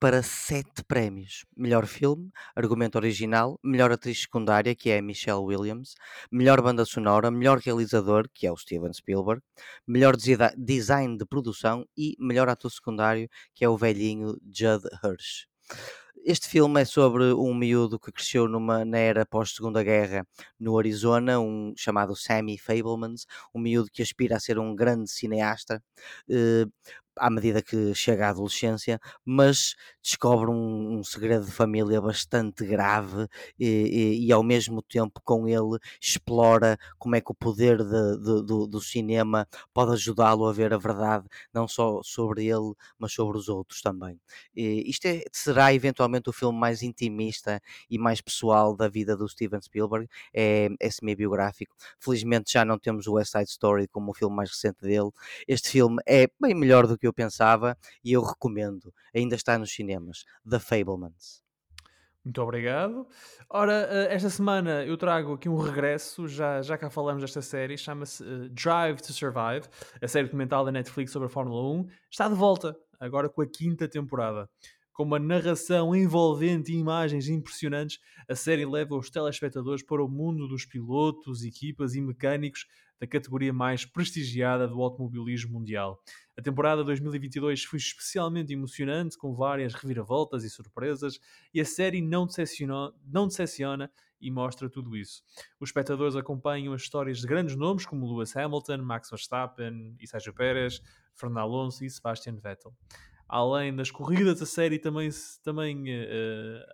para sete prémios: melhor filme, argumento original, melhor atriz secundária, que é a Michelle Williams, melhor banda sonora, melhor realizador, que é o Steven Spielberg, melhor design de produção e melhor ator secundário, que é o velhinho Judd Hirsch. Este filme é sobre um miúdo que cresceu numa, na era pós-segunda guerra no Arizona, um chamado Sammy Fablemans, um miúdo que aspira a ser um grande cineasta, eh, à medida que chega à adolescência, mas descobre um, um segredo de família bastante grave e, e, e, ao mesmo tempo com ele explora como é que o poder de, de, do, do cinema pode ajudá-lo a ver a verdade, não só sobre ele, mas sobre os outros também. E isto é, será eventualmente o filme mais intimista e mais pessoal da vida do Steven Spielberg, é, é semi-biográfico. Felizmente já não temos o West Side Story como o filme mais recente dele. Este filme é bem melhor do que eu pensava e eu recomendo. Ainda está nos cinemas. The Fablemans. Muito obrigado. Ora, eh, esta semana eu trago aqui um regresso, já, já cá falamos desta série, chama-se uh, Drive to Survive, a série documental da Netflix sobre a Fórmula 1. Está de volta, agora com a quinta temporada. Com uma narração envolvente e imagens impressionantes, a série leva os telespectadores para o mundo dos pilotos, equipas e mecânicos da categoria mais prestigiada do automobilismo mundial. A temporada 2022 foi especialmente emocionante, com várias reviravoltas e surpresas, e a série não decepciona, não decepciona e mostra tudo isso. Os espectadores acompanham as histórias de grandes nomes como Lewis Hamilton, Max Verstappen e Sérgio Pérez, Fernando Alonso e Sebastian Vettel. Além das corridas, a série também, também uh,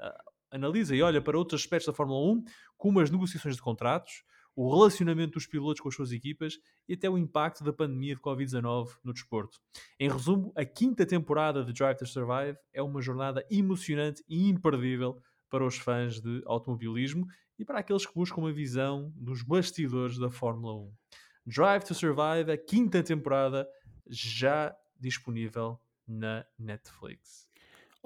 analisa e olha para outros aspectos da Fórmula 1, como as negociações de contratos, o relacionamento dos pilotos com as suas equipas e até o impacto da pandemia de Covid-19 no desporto. Em resumo, a quinta temporada de Drive to Survive é uma jornada emocionante e imperdível para os fãs de automobilismo e para aqueles que buscam uma visão dos bastidores da Fórmula 1. Drive to Survive, a quinta temporada, já disponível na Netflix.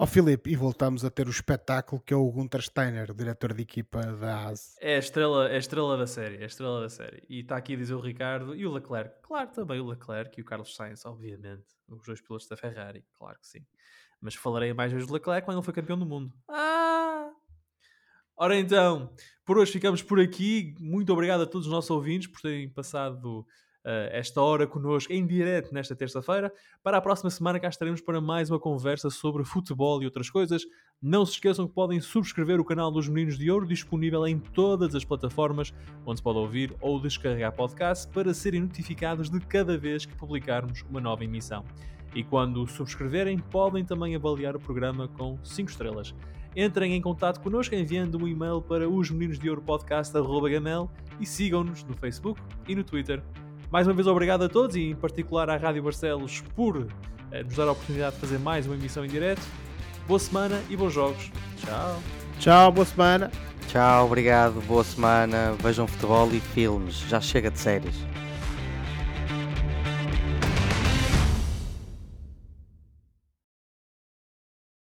Ó Filipe, e voltamos a ter o espetáculo que é o Gunter Steiner, diretor de equipa da AS. É a estrela, é a estrela da série, é a estrela da série. E está aqui a dizer o Ricardo e o Leclerc. Claro, também o Leclerc e o Carlos Sainz, obviamente. Os dois pilotos da Ferrari, claro que sim. Mas falarei mais vezes do Leclerc quando ele foi campeão do mundo. Ah! Ora então, por hoje ficamos por aqui. Muito obrigado a todos os nossos ouvintes por terem passado esta hora connosco em direto nesta terça-feira. Para a próxima semana cá estaremos para mais uma conversa sobre futebol e outras coisas. Não se esqueçam que podem subscrever o canal dos Meninos de Ouro, disponível em todas as plataformas onde se pode ouvir ou descarregar podcast para serem notificados de cada vez que publicarmos uma nova emissão. E quando subscreverem, podem também avaliar o programa com 5 estrelas. Entrem em contato connosco enviando um e-mail para os meninos de ouro podcast.gmail e sigam-nos no Facebook e no Twitter. Mais uma vez, obrigado a todos e, em particular, à Rádio Barcelos por eh, nos dar a oportunidade de fazer mais uma emissão em direto. Boa semana e bons jogos. Tchau. Tchau, boa semana. Tchau, obrigado, boa semana. Vejam futebol e filmes. Já chega de séries.